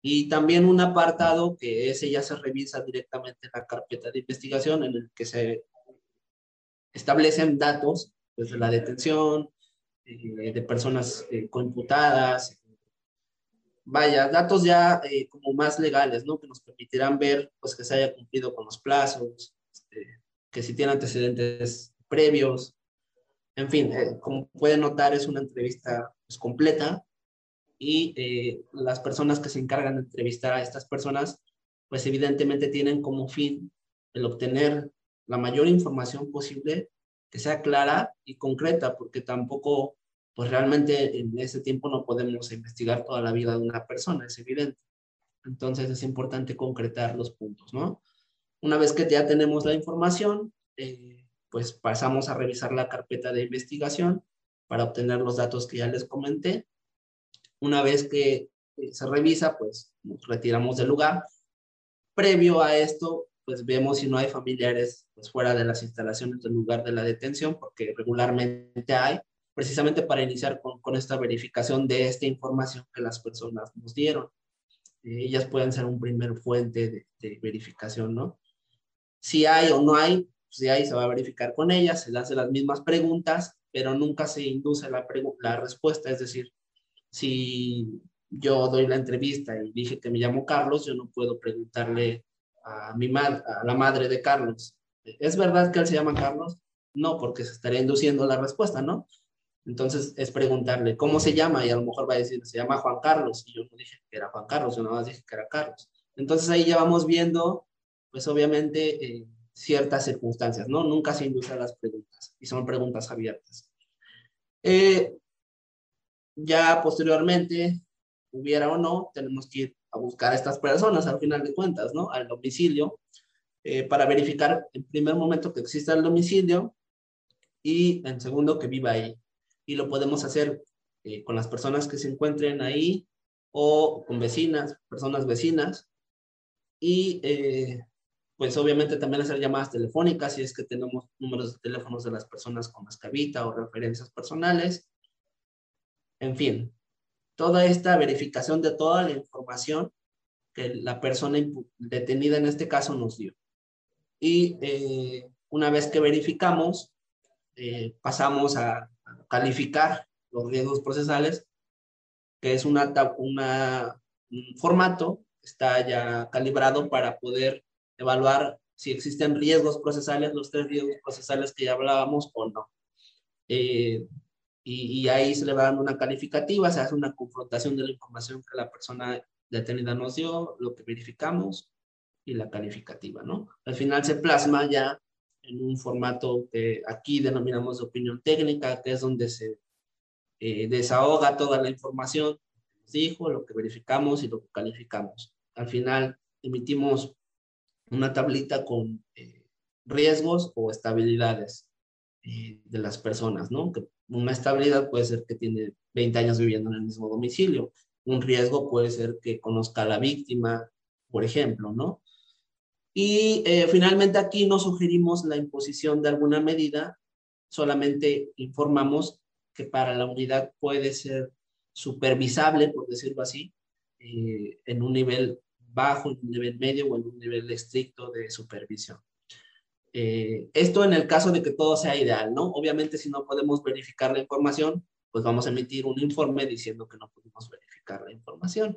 y también un apartado que ese ya se revisa directamente en la carpeta de investigación en el que se establecen datos pues, de la detención, eh, de personas eh, computadas, vaya, datos ya eh, como más legales, ¿no? Que nos permitirán ver pues que se haya cumplido con los plazos, que si tiene antecedentes previos. En fin, eh, como pueden notar, es una entrevista pues, completa y eh, las personas que se encargan de entrevistar a estas personas, pues evidentemente tienen como fin el obtener la mayor información posible que sea clara y concreta, porque tampoco, pues realmente en ese tiempo no podemos investigar toda la vida de una persona, es evidente. Entonces es importante concretar los puntos, ¿no? Una vez que ya tenemos la información, eh, pues pasamos a revisar la carpeta de investigación para obtener los datos que ya les comenté. Una vez que eh, se revisa, pues nos retiramos del lugar. Previo a esto, pues vemos si no hay familiares pues, fuera de las instalaciones del lugar de la detención, porque regularmente hay, precisamente para iniciar con, con esta verificación de esta información que las personas nos dieron. Eh, ellas pueden ser un primer fuente de, de verificación, ¿no? Si hay o no hay, si pues hay, se va a verificar con ella, se le hace las mismas preguntas, pero nunca se induce la, la respuesta. Es decir, si yo doy la entrevista y dije que me llamo Carlos, yo no puedo preguntarle a, mi a la madre de Carlos, ¿es verdad que él se llama Carlos? No, porque se estaría induciendo la respuesta, ¿no? Entonces es preguntarle cómo se llama y a lo mejor va a decir, se llama Juan Carlos. Y yo no dije que era Juan Carlos, yo nada más dije que era Carlos. Entonces ahí ya vamos viendo pues obviamente eh, ciertas circunstancias, ¿no? Nunca se inducen las preguntas y son preguntas abiertas. Eh, ya posteriormente, hubiera o no, tenemos que ir a buscar a estas personas al final de cuentas, ¿no? Al domicilio, eh, para verificar en primer momento que exista el domicilio y en segundo que viva ahí. Y lo podemos hacer con las personas que se encuentren ahí o con vecinas, personas vecinas. Y pues obviamente también hacer llamadas telefónicas si es que tenemos números de teléfonos de las personas con las que habita o referencias personales. En fin, toda esta verificación de toda la información que la persona detenida en este caso nos dio. Y eh, una vez que verificamos, eh, pasamos a, calificar los riesgos procesales, que es una, una, un formato está ya calibrado para poder evaluar si existen riesgos procesales, los tres riesgos procesales que ya hablábamos o no. Eh, y, ahí se le va dando una calificativa, se hace una confrontación de la información que la persona detenida nos dio, lo que verificamos y la calificativa, ¿no? Al final se plasma ya en un formato que aquí denominamos de opinión técnica, que es donde se eh, desahoga toda la información que nos dijo, lo que verificamos y lo que calificamos. Al final emitimos una tablita con eh, riesgos o estabilidades eh, de las personas, ¿no? Que una estabilidad puede ser que tiene 20 años viviendo en el mismo domicilio. Un riesgo puede ser que conozca a la víctima, por ejemplo, ¿no? Y eh, finalmente aquí no sugerimos la imposición de alguna medida, solamente informamos que para la unidad puede ser supervisable, por decirlo así, en un nivel bajo, en un nivel medio o en un nivel estricto de supervisión. Eh, esto en el caso de que todo sea ideal, ¿no? Obviamente si no podemos verificar la información, pues vamos a emitir un informe diciendo que no podemos verificar la información.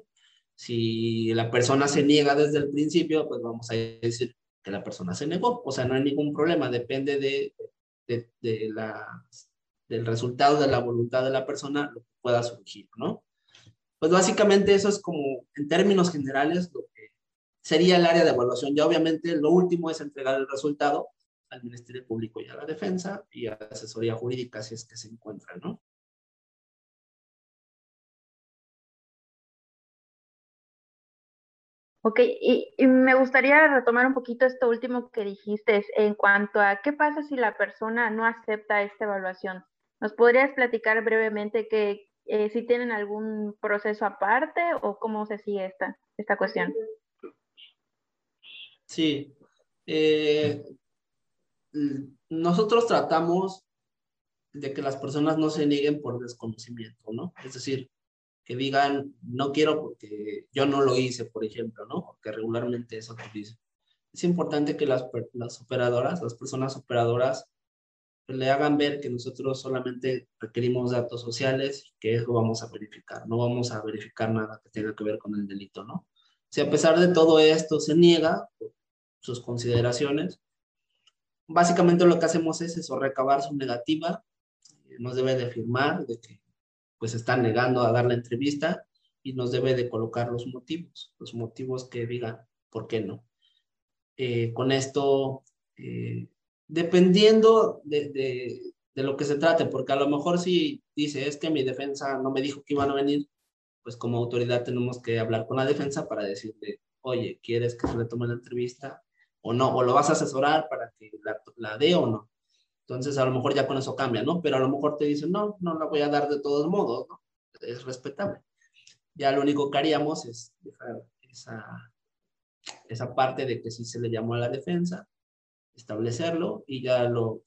Si la persona se niega desde el principio, pues vamos a decir que la persona se negó. O sea, no hay ningún problema, depende de, de, de la, del resultado de la voluntad de la persona, lo que pueda surgir, ¿no? Pues básicamente eso es como, en términos generales, lo que sería el área de evaluación. Ya obviamente lo último es entregar el resultado al Ministerio Público y a la Defensa y a la asesoría jurídica si es que se encuentra, ¿no? Ok, y, me gustaría retomar un poquito esto último que dijiste en cuanto a qué pasa si la persona no acepta esta evaluación. ¿Nos podrías platicar brevemente que eh, si tienen algún proceso aparte o cómo se sigue esta, esta cuestión? Sí. Eh, nosotros tratamos de que las personas no se nieguen por desconocimiento, ¿no? Es decir, que digan, no quiero porque yo no lo hice, por ejemplo, ¿no? Porque regularmente eso se dice. Es importante que las, las operadoras, las personas operadoras, le hagan ver que nosotros solamente requerimos datos sociales, que eso vamos a verificar, no vamos a verificar nada que tenga que ver con el delito, ¿no? Si a pesar de todo esto se niega sus consideraciones, básicamente lo que hacemos es eso, recabar su negativa, nos debe de firmar de que pues está negando a dar la entrevista y nos debe de colocar los motivos, los motivos que digan por qué no. Eh, con esto, eh, dependiendo de, de, de, lo que se trate, porque a lo mejor si dice es que mi defensa no me dijo que iban a venir, pues como autoridad tenemos que hablar con la defensa para decirle, oye, ¿quieres que se le tome la entrevista o no? ¿O lo vas a asesorar para que la, la dé o no? Entonces, a lo mejor ya con eso cambia, ¿no? Pero a lo mejor te dicen, no, no la voy a dar de todos modos, ¿no? Es respetable. Ya lo único que haríamos es dejar esa, esa parte de que sí se le llamó a la defensa, establecerlo y ya lo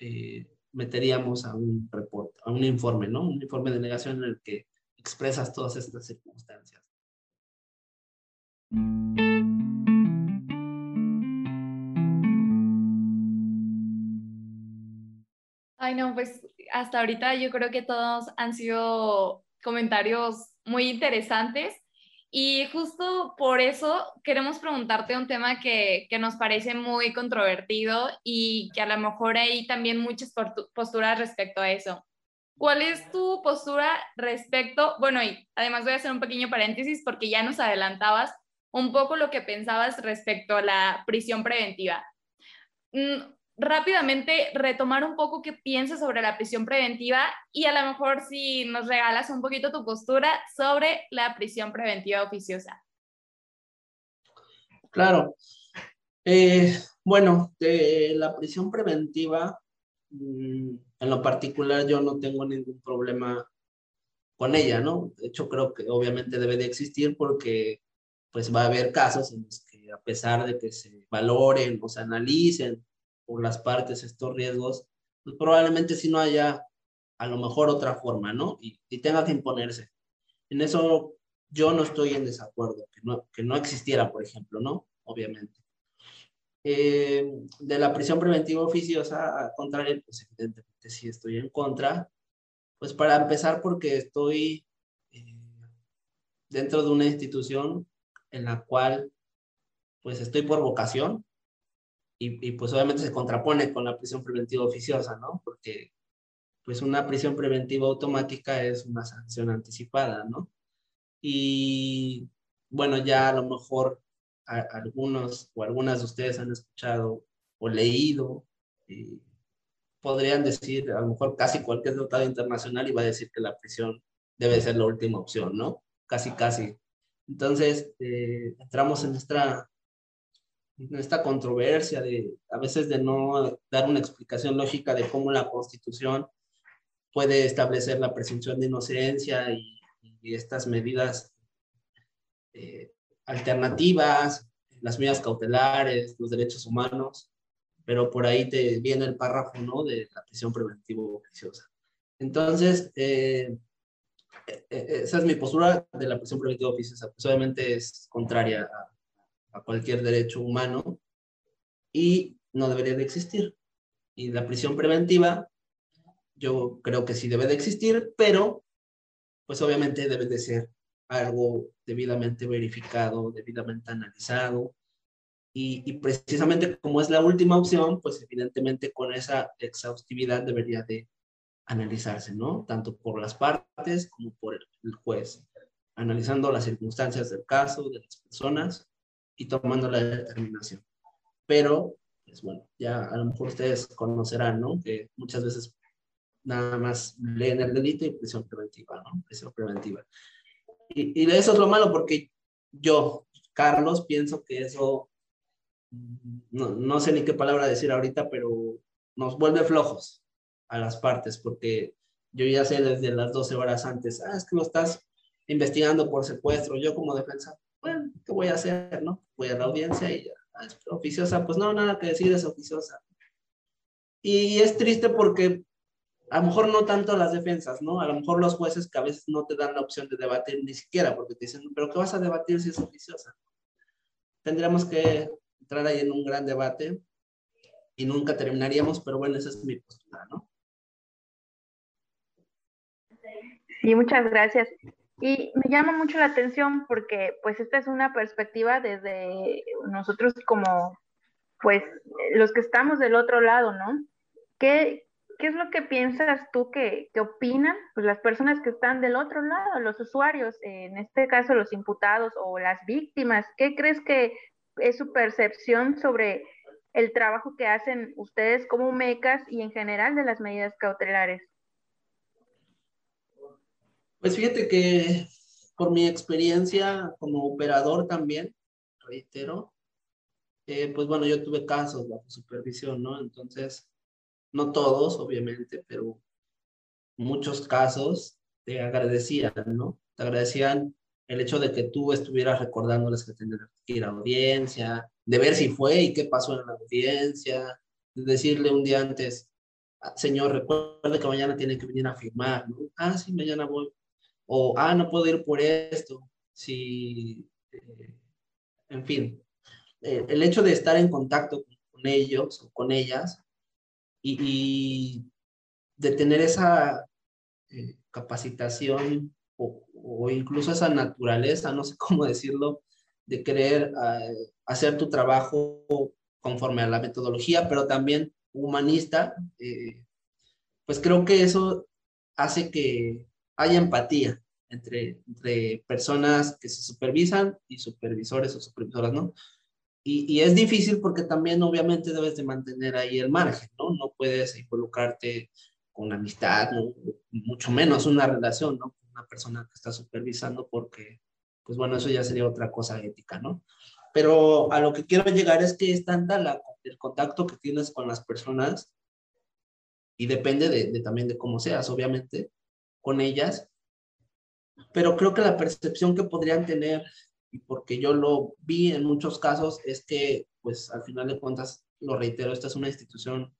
eh, meteríamos a un reporte, a un informe, ¿no? Un informe de negación en el que expresas todas estas circunstancias. Ay, no, pues hasta ahorita yo creo que todos han sido comentarios muy interesantes y justo por eso queremos preguntarte un tema que, que, nos parece muy controvertido y que a lo mejor hay también muchas posturas respecto a eso. ¿Cuál es tu postura respecto? Bueno, y además voy a hacer un pequeño paréntesis porque ya nos adelantabas un poco lo que pensabas respecto a la prisión preventiva. Rápidamente retomar un poco qué piensas sobre la prisión preventiva y a lo mejor si nos regalas un poquito tu postura sobre la prisión preventiva oficiosa. Claro. Eh, bueno, de la prisión preventiva, mm, en lo particular yo no tengo ningún problema con ella, ¿no? De hecho, creo que obviamente debe de existir porque pues va a haber casos en los que a pesar de que se valoren o se analicen por las partes estos riesgos, pues probablemente si no haya a lo mejor otra forma, ¿no? Y, tenga que imponerse. En eso yo no estoy en desacuerdo, que no, que no existiera, por ejemplo, ¿no? Obviamente. Eh, de la prisión preventiva oficiosa, al contrario, pues evidentemente sí estoy en contra. Pues para empezar, porque estoy eh, dentro de una institución en la cual pues estoy por vocación, y, pues obviamente se contrapone con la prisión preventiva oficiosa, ¿no? Porque pues una prisión preventiva automática es una sanción anticipada, ¿no? Y bueno, ya a lo mejor algunos o algunas de ustedes han escuchado o leído, y podrían decir, a lo mejor casi cualquier tratado internacional iba a decir que la prisión debe ser la última opción, ¿no? Casi, casi. Entonces, eh, entramos en esta esta controversia de a veces de no dar una explicación lógica de cómo la Constitución puede establecer la presunción de inocencia y, estas medidas eh, alternativas, las medidas cautelares, los derechos humanos, pero por ahí te viene el párrafo, ¿no? De la prisión preventiva oficiosa. Entonces, eh, eh, esa es mi postura de la prisión preventiva oficiosa. Pues obviamente es contraria a, a cualquier derecho humano y no debería de existir. Y la prisión preventiva, yo creo que sí debe de existir, pero pues obviamente debe de ser algo debidamente verificado, debidamente analizado. Y, precisamente como es la última opción, pues evidentemente con esa exhaustividad debería de analizarse, ¿no? Tanto por las partes como por el juez, analizando las circunstancias del caso, de las personas y tomando la determinación. Pero, pues bueno, ya a lo mejor ustedes conocerán, ¿no? Que muchas veces nada más leen el delito y prisión preventiva, ¿no? Prisión preventiva. Y, eso es lo malo porque yo, Carlos, pienso que eso, no, no sé ni qué palabra decir ahorita, pero nos vuelve flojos a las partes porque yo ya sé desde las 12 horas antes, ah, es que lo estás investigando por secuestro, yo como defensa, bueno, ¿qué voy a hacer, no? Voy a la audiencia y ya, ah, oficiosa, pues no, nada que decir, es oficiosa. Y es triste porque a lo mejor no tanto las defensas, ¿no? A lo mejor los jueces que a veces no te dan la opción de debatir ni siquiera, porque te dicen, pero ¿qué vas a debatir si es oficiosa? Tendríamos que entrar ahí en un gran debate y nunca terminaríamos, pero bueno, esa es mi postura, ¿no? Sí, muchas gracias. Y me llama mucho la atención porque pues esta es una perspectiva desde nosotros como pues los que estamos del otro lado, ¿no? ¿Qué, ¿qué es lo que piensas tú que, opinan pues, las personas que están del otro lado, los usuarios, en este caso los imputados o las víctimas? ¿Qué crees que es su percepción sobre el trabajo que hacen ustedes como MECAS y en general de las medidas cautelares? Pues fíjate que por mi experiencia como operador también, reitero, eh, pues bueno, yo tuve casos bajo supervisión, ¿no? Entonces, no todos, obviamente, pero muchos casos te agradecían, ¿no? Te agradecían el hecho de que tú estuvieras recordándoles que tenían que ir a audiencia, de ver si fue y qué pasó en la audiencia, de decirle un día antes, ah, señor, recuerde que mañana tiene que venir a firmar, ¿no? Ah, sí, mañana voy. O, ah, no puedo ir por esto. Si, eh, en fin, eh, el hecho de estar en contacto con ellos o con ellas y, de tener esa eh, capacitación o, incluso esa naturaleza, no sé cómo *laughs* decirlo, de querer eh, hacer tu trabajo conforme a la metodología, pero también humanista, pues creo que eso hace que haya empatía entre, entre personas que se supervisan y supervisores o supervisoras, ¿no? Y, es difícil porque también obviamente debes de mantener ahí el margen, ¿no? No puedes involucrarte con amistad, mucho menos una relación, ¿no? Con una persona que está supervisando porque, pues bueno, eso ya sería otra cosa ética, ¿no? Pero a lo que quiero llegar es que es tanta la, el contacto que tienes con las personas y depende de, de también de cómo seas, obviamente, con ellas, pero creo que la percepción que podrían tener y porque yo lo vi en muchos casos, es que, pues al final de cuentas, lo reitero, esta es una institución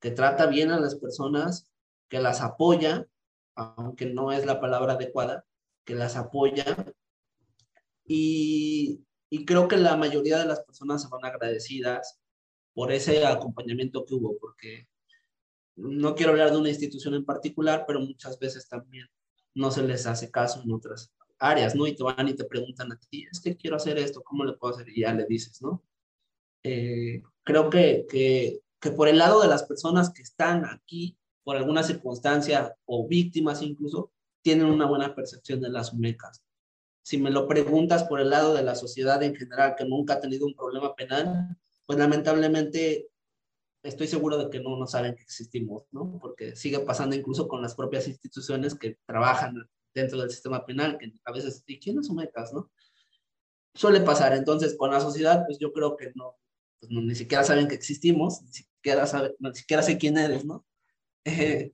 que trata bien a las personas, que las apoya, aunque no es la palabra adecuada, que las apoya. Y, y creo que la mayoría de las personas se van agradecidas por ese acompañamiento que hubo, porque no quiero hablar de una institución en particular, pero muchas veces también no se les hace caso en otras áreas, ¿no? Y te van y te preguntan a ti, es que quiero hacer esto, ¿cómo le puedo hacer? Y ya le dices, ¿no? Eh, creo que, que, que por el lado de las personas que están aquí, por alguna circunstancia o víctimas incluso, tienen una buena percepción de las UMECAS. Si me lo preguntas por el lado de la sociedad en general, que nunca ha tenido un problema penal, pues lamentablemente estoy seguro de que no, no saben que existimos, ¿no? Porque sigue pasando incluso con las propias instituciones que trabajan dentro del sistema penal, que a veces, ¿y quiénes son metas, no? Suele pasar, entonces con la sociedad, pues yo creo que no, pues ni siquiera saben que existimos, ni siquiera, sabe, ni siquiera sé quién eres, ¿no? Eh,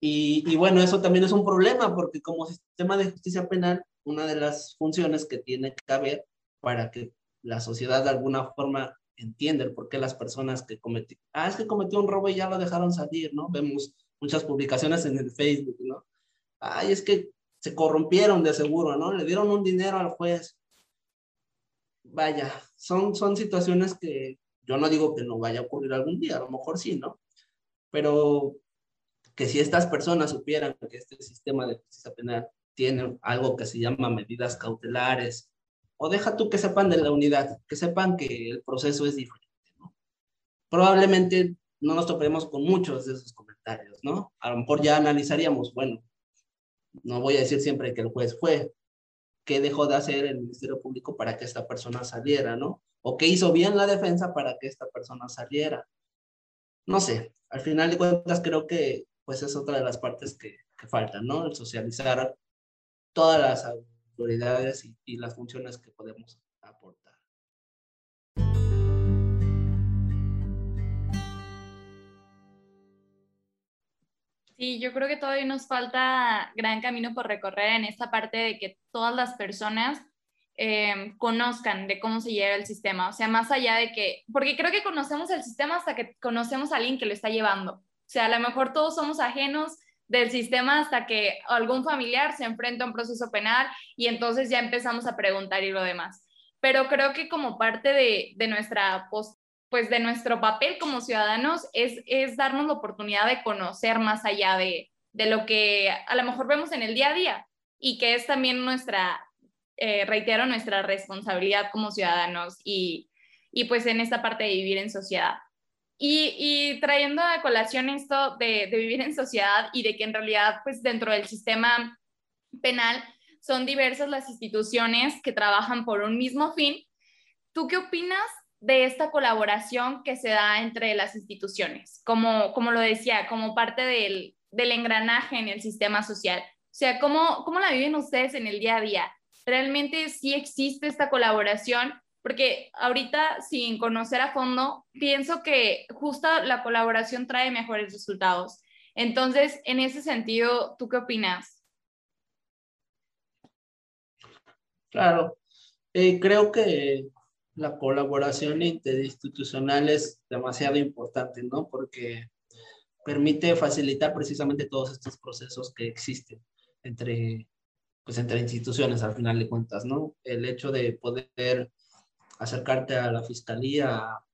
y, y, bueno, eso también es un problema, porque como sistema de justicia penal, una de las funciones que tiene que haber para que la sociedad de alguna forma entiende por qué las personas que cometieron, ah, es que cometió un robo y ya lo dejaron salir, ¿no? Vemos muchas publicaciones en el Facebook, ¿no? Ay, es que se corrompieron de seguro, ¿no? Le dieron un dinero al juez. Vaya, son, son situaciones que yo no digo que no vaya a ocurrir algún día, a lo mejor sí, ¿no? Pero que si estas personas supieran que este sistema de justicia penal tiene algo que se llama medidas cautelares, o deja tú que sepan de la unidad, que sepan que el proceso es diferente, ¿no? Probablemente no nos toparemos con muchos de esos comentarios, ¿no? A lo mejor ya analizaríamos, bueno, no voy a decir siempre que el juez fue, qué dejó de hacer el Ministerio Público para que esta persona saliera, ¿no? O qué hizo bien la defensa para que esta persona saliera. No sé, al final de cuentas creo que pues es otra de las partes que, que faltan, ¿no? El socializar todas las autoridades y, y las funciones que podemos aportar. Sí, yo creo que todavía nos falta gran camino por recorrer en esta parte de que todas las personas eh, conozcan de cómo se llega el sistema. O sea, más allá de que, porque creo que conocemos el sistema hasta que conocemos a alguien que lo está llevando. O sea, a lo mejor todos somos ajenos del sistema hasta que algún familiar se enfrenta a un proceso penal y entonces ya empezamos a preguntar y lo demás. Pero creo que como parte de, de nuestra pues de nuestro papel como ciudadanos es, es darnos la oportunidad de conocer más allá de, de, lo que a lo mejor vemos en el día a día y que es también nuestra, eh, reitero, nuestra responsabilidad como ciudadanos y, y, pues en esta parte de vivir en sociedad. Y, trayendo a colación esto de, vivir en sociedad y de que en realidad pues dentro del sistema penal son diversas las instituciones que trabajan por un mismo fin, ¿tú qué opinas de esta colaboración que se da entre las instituciones, como, como lo decía, como parte del, del engranaje en el sistema social. O sea, ¿cómo, ¿cómo la viven ustedes en el día a día? ¿Realmente sí existe esta colaboración? Porque ahorita, sin conocer a fondo, pienso que justo la colaboración trae mejores resultados. Entonces, en ese sentido, ¿tú qué opinas? Claro, eh, creo que la colaboración interinstitucional es demasiado importante, ¿no? Porque permite facilitar precisamente todos estos procesos que existen entre, pues, entre instituciones al final de cuentas, ¿no? El hecho de poder acercarte a la fiscalía, a,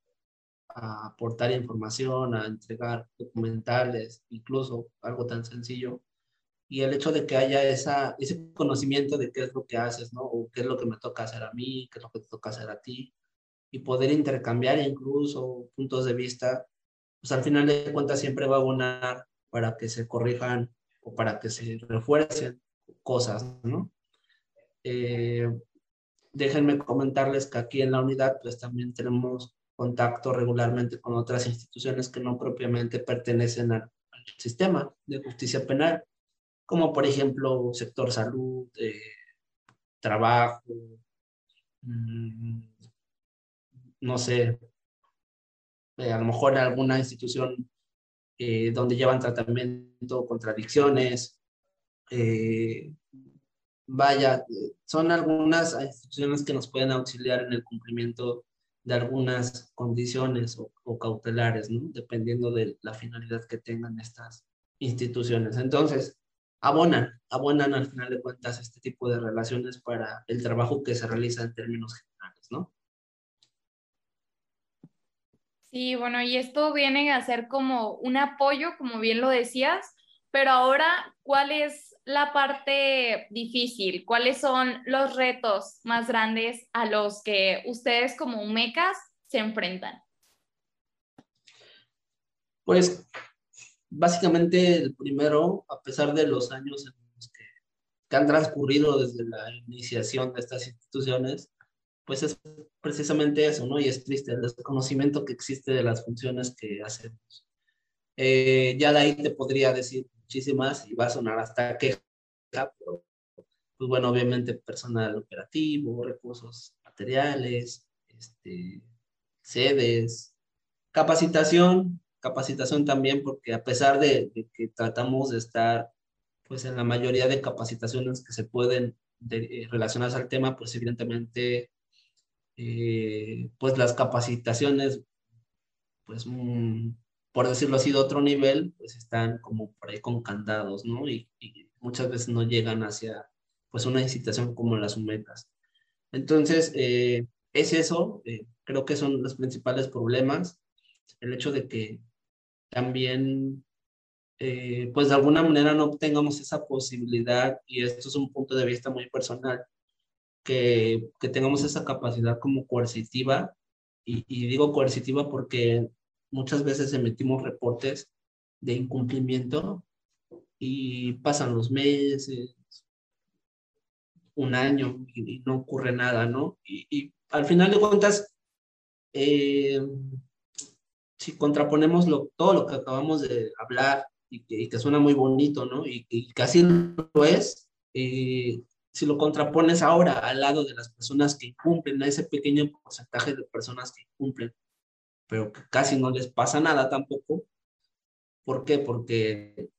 a aportar información, a entregar documentales, incluso algo tan sencillo, y el hecho de que haya esa, ese conocimiento de qué es lo que haces, ¿no? O qué es lo que me toca hacer a mí, qué es lo que te toca hacer a ti, y poder intercambiar incluso puntos de vista, pues al final de cuentas siempre va a abonar para que se corrijan o para que se refuercen cosas, ¿no? Eh, déjenme comentarles que aquí en la unidad pues también tenemos contacto regularmente con otras instituciones que no propiamente pertenecen al, sistema de justicia penal como por ejemplo sector salud, eh, trabajo, mm, no sé, eh, a lo mejor alguna institución eh, donde llevan tratamiento contra adicciones. Vaya, son algunas instituciones que nos pueden auxiliar en el cumplimiento de algunas condiciones o, o cautelares, ¿no? dependiendo de la finalidad que tengan estas instituciones. Entonces, abonan, abonan al final de cuentas este tipo de relaciones para el trabajo que se realiza en términos generales, ¿no? Sí, bueno, y esto viene a ser como un apoyo, como bien lo decías, pero ahora, ¿cuál es la parte difícil? ¿Cuáles son los retos más grandes a los que ustedes como mecas se enfrentan? Pues básicamente el primero, a pesar de los años en los que, que, han transcurrido desde la iniciación de estas instituciones, pues es precisamente eso, ¿no? Y es triste el desconocimiento que existe de las funciones que hacemos. Eh, ya de ahí te podría decir muchísimas y va a sonar hasta queja, pero pues bueno, obviamente personal operativo, recursos materiales, este, sedes, capacitación, capacitación también, porque a pesar de, que tratamos de estar pues en la mayoría de capacitaciones que se pueden de, eh, relacionarse al tema, pues evidentemente eh, pues las capacitaciones, pues mm, por decirlo así, de otro nivel, pues están como por ahí con candados, ¿no? Y, muchas veces no llegan hacia, pues, una incitación como las UMECAS. Entonces, eh, es eso, eh, creo que son los principales problemas, el hecho de que también, eh, pues, de alguna manera no tengamos esa posibilidad, y esto es un punto de vista muy personal, que, que tengamos esa capacidad como coercitiva, y digo coercitiva porque muchas veces emitimos reportes de incumplimiento y pasan los meses, un año y, no ocurre nada, ¿no? Y, al final de cuentas, eh, si contraponemos todo lo que acabamos de hablar y que, suena muy bonito, ¿no? Y, que así lo es, eh, si lo contrapones ahora al lado de las personas que incumplen, a ese pequeño porcentaje de personas que incumplen, pero casi no les pasa nada tampoco. ¿Por qué? Porque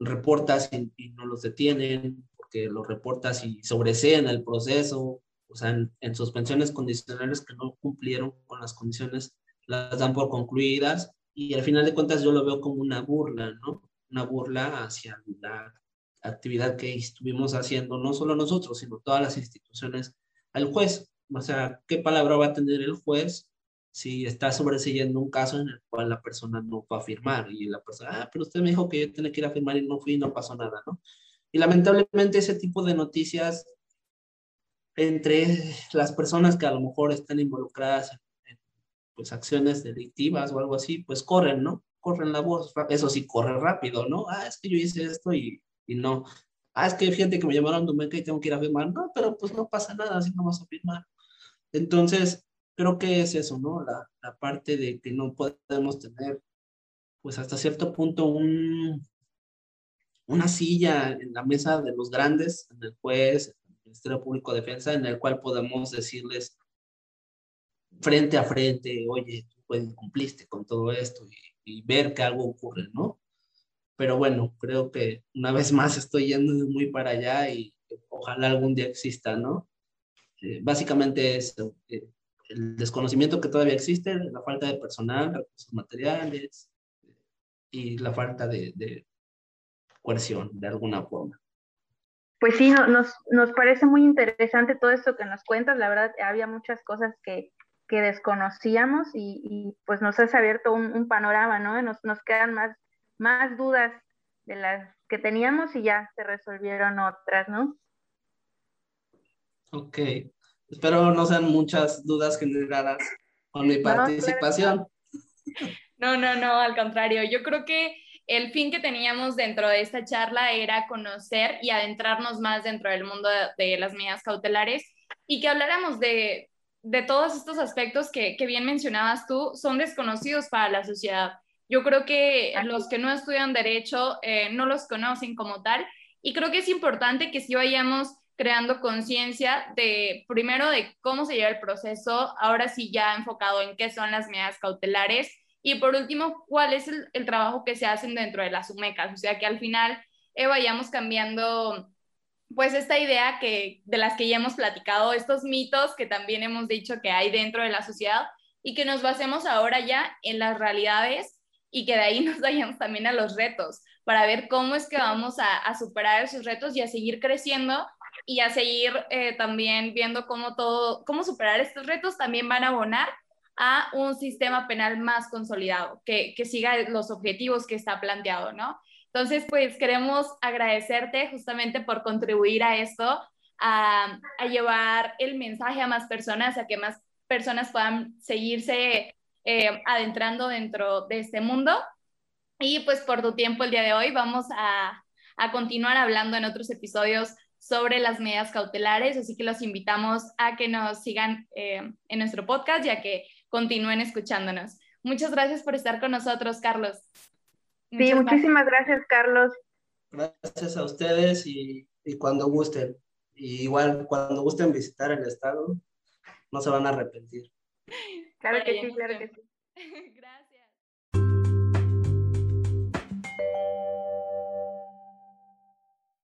reportas y, no los detienen, porque los reportas y sobreseen el proceso, o sea, en, suspensiones condicionales que no cumplieron con las condiciones, las dan por concluidas y al final de cuentas yo lo veo como una burla, ¿no? Una burla hacia la actividad que estuvimos haciendo, no solo nosotros, sino todas las instituciones, al juez. O sea, ¿qué palabra va a tener el juez si está sobreseyendo un caso en el cual la persona no va a firmar y la persona, ah, pero usted me dijo que yo tenía que ir a firmar y no fui y no pasó nada, ¿no? Y lamentablemente ese tipo de noticias entre las personas que a lo mejor están involucradas en, pues, acciones delictivas o algo así, pues corren, ¿no? Corren la voz, eso sí, corre rápido, ¿no? Ah, es que yo hice esto y, y no. Ah, es que fíjate que me llamaron Domeca y tengo que ir a firmar. No, pero pues no pasa nada, así no vas a firmar. Entonces, creo que es eso, ¿no? La, la, parte de que no podemos tener, pues hasta cierto punto, un, una silla en la mesa de los grandes, en el juez, en el Ministerio Público de Defensa, en el cual podemos decirles frente a frente, oye, pues, cumpliste con todo esto y, y ver que algo ocurre, ¿no? Pero bueno, creo que una vez más estoy yendo muy para allá y ojalá algún día exista, ¿no? Eh, básicamente eso, eh, el desconocimiento que todavía existe, la falta de personal, recursos materiales y la falta de, de coerción de alguna forma. Pues sí, nos, nos parece muy interesante todo esto que nos cuentas. La verdad, había muchas cosas que, que desconocíamos y, y, pues nos has abierto un, un panorama, ¿no? Nos, nos quedan más, más dudas de las que teníamos y ya se resolvieron otras, ¿no? Ok. Espero no sean muchas dudas generadas con mi participación. No, no, no, al contrario. Yo creo que el fin que teníamos dentro de esta charla era conocer y adentrarnos más dentro del mundo de, las medidas cautelares y que habláramos de, de todos estos aspectos que, que, bien mencionabas tú, son desconocidos para la sociedad. Yo creo que los que no estudian derecho eh, no los conocen como tal y creo que es importante que si vayamos creando conciencia de, primero, de cómo se lleva el proceso, ahora sí ya enfocado en qué son las medidas cautelares, y por último, cuál es el, trabajo que se hacen dentro de las UMECAS, o sea, que al final eh, vayamos cambiando pues esta idea que de las que ya hemos platicado, estos mitos que también hemos dicho que hay dentro de la sociedad y que nos basemos ahora ya en las realidades y que de ahí *laughs* nos vayamos también a los retos para ver cómo es que vamos a, a superar esos retos y a seguir creciendo y a seguir eh, también viendo cómo todo, cómo superar estos retos también van a abonar a un sistema penal más consolidado, que, que siga los objetivos que está planteado, ¿no? Entonces, pues queremos agradecerte justamente por contribuir a esto, a, a, llevar el mensaje a más personas, a que más personas puedan seguirse eh, adentrando dentro de este mundo. Y pues por tu tiempo el día de hoy vamos a, a continuar hablando en otros episodios sobre las medidas cautelares, así que los invitamos a que nos sigan eh, en nuestro podcast y a que continúen escuchándonos. Muchas gracias por estar con nosotros, Carlos. sí, muchísimas gracias. Carlos. Gracias a ustedes y, y cuando gusten. Y igual, cuando gusten visitar el estado, no se van a arrepentir. Claro que sí, claro que sí. *laughs*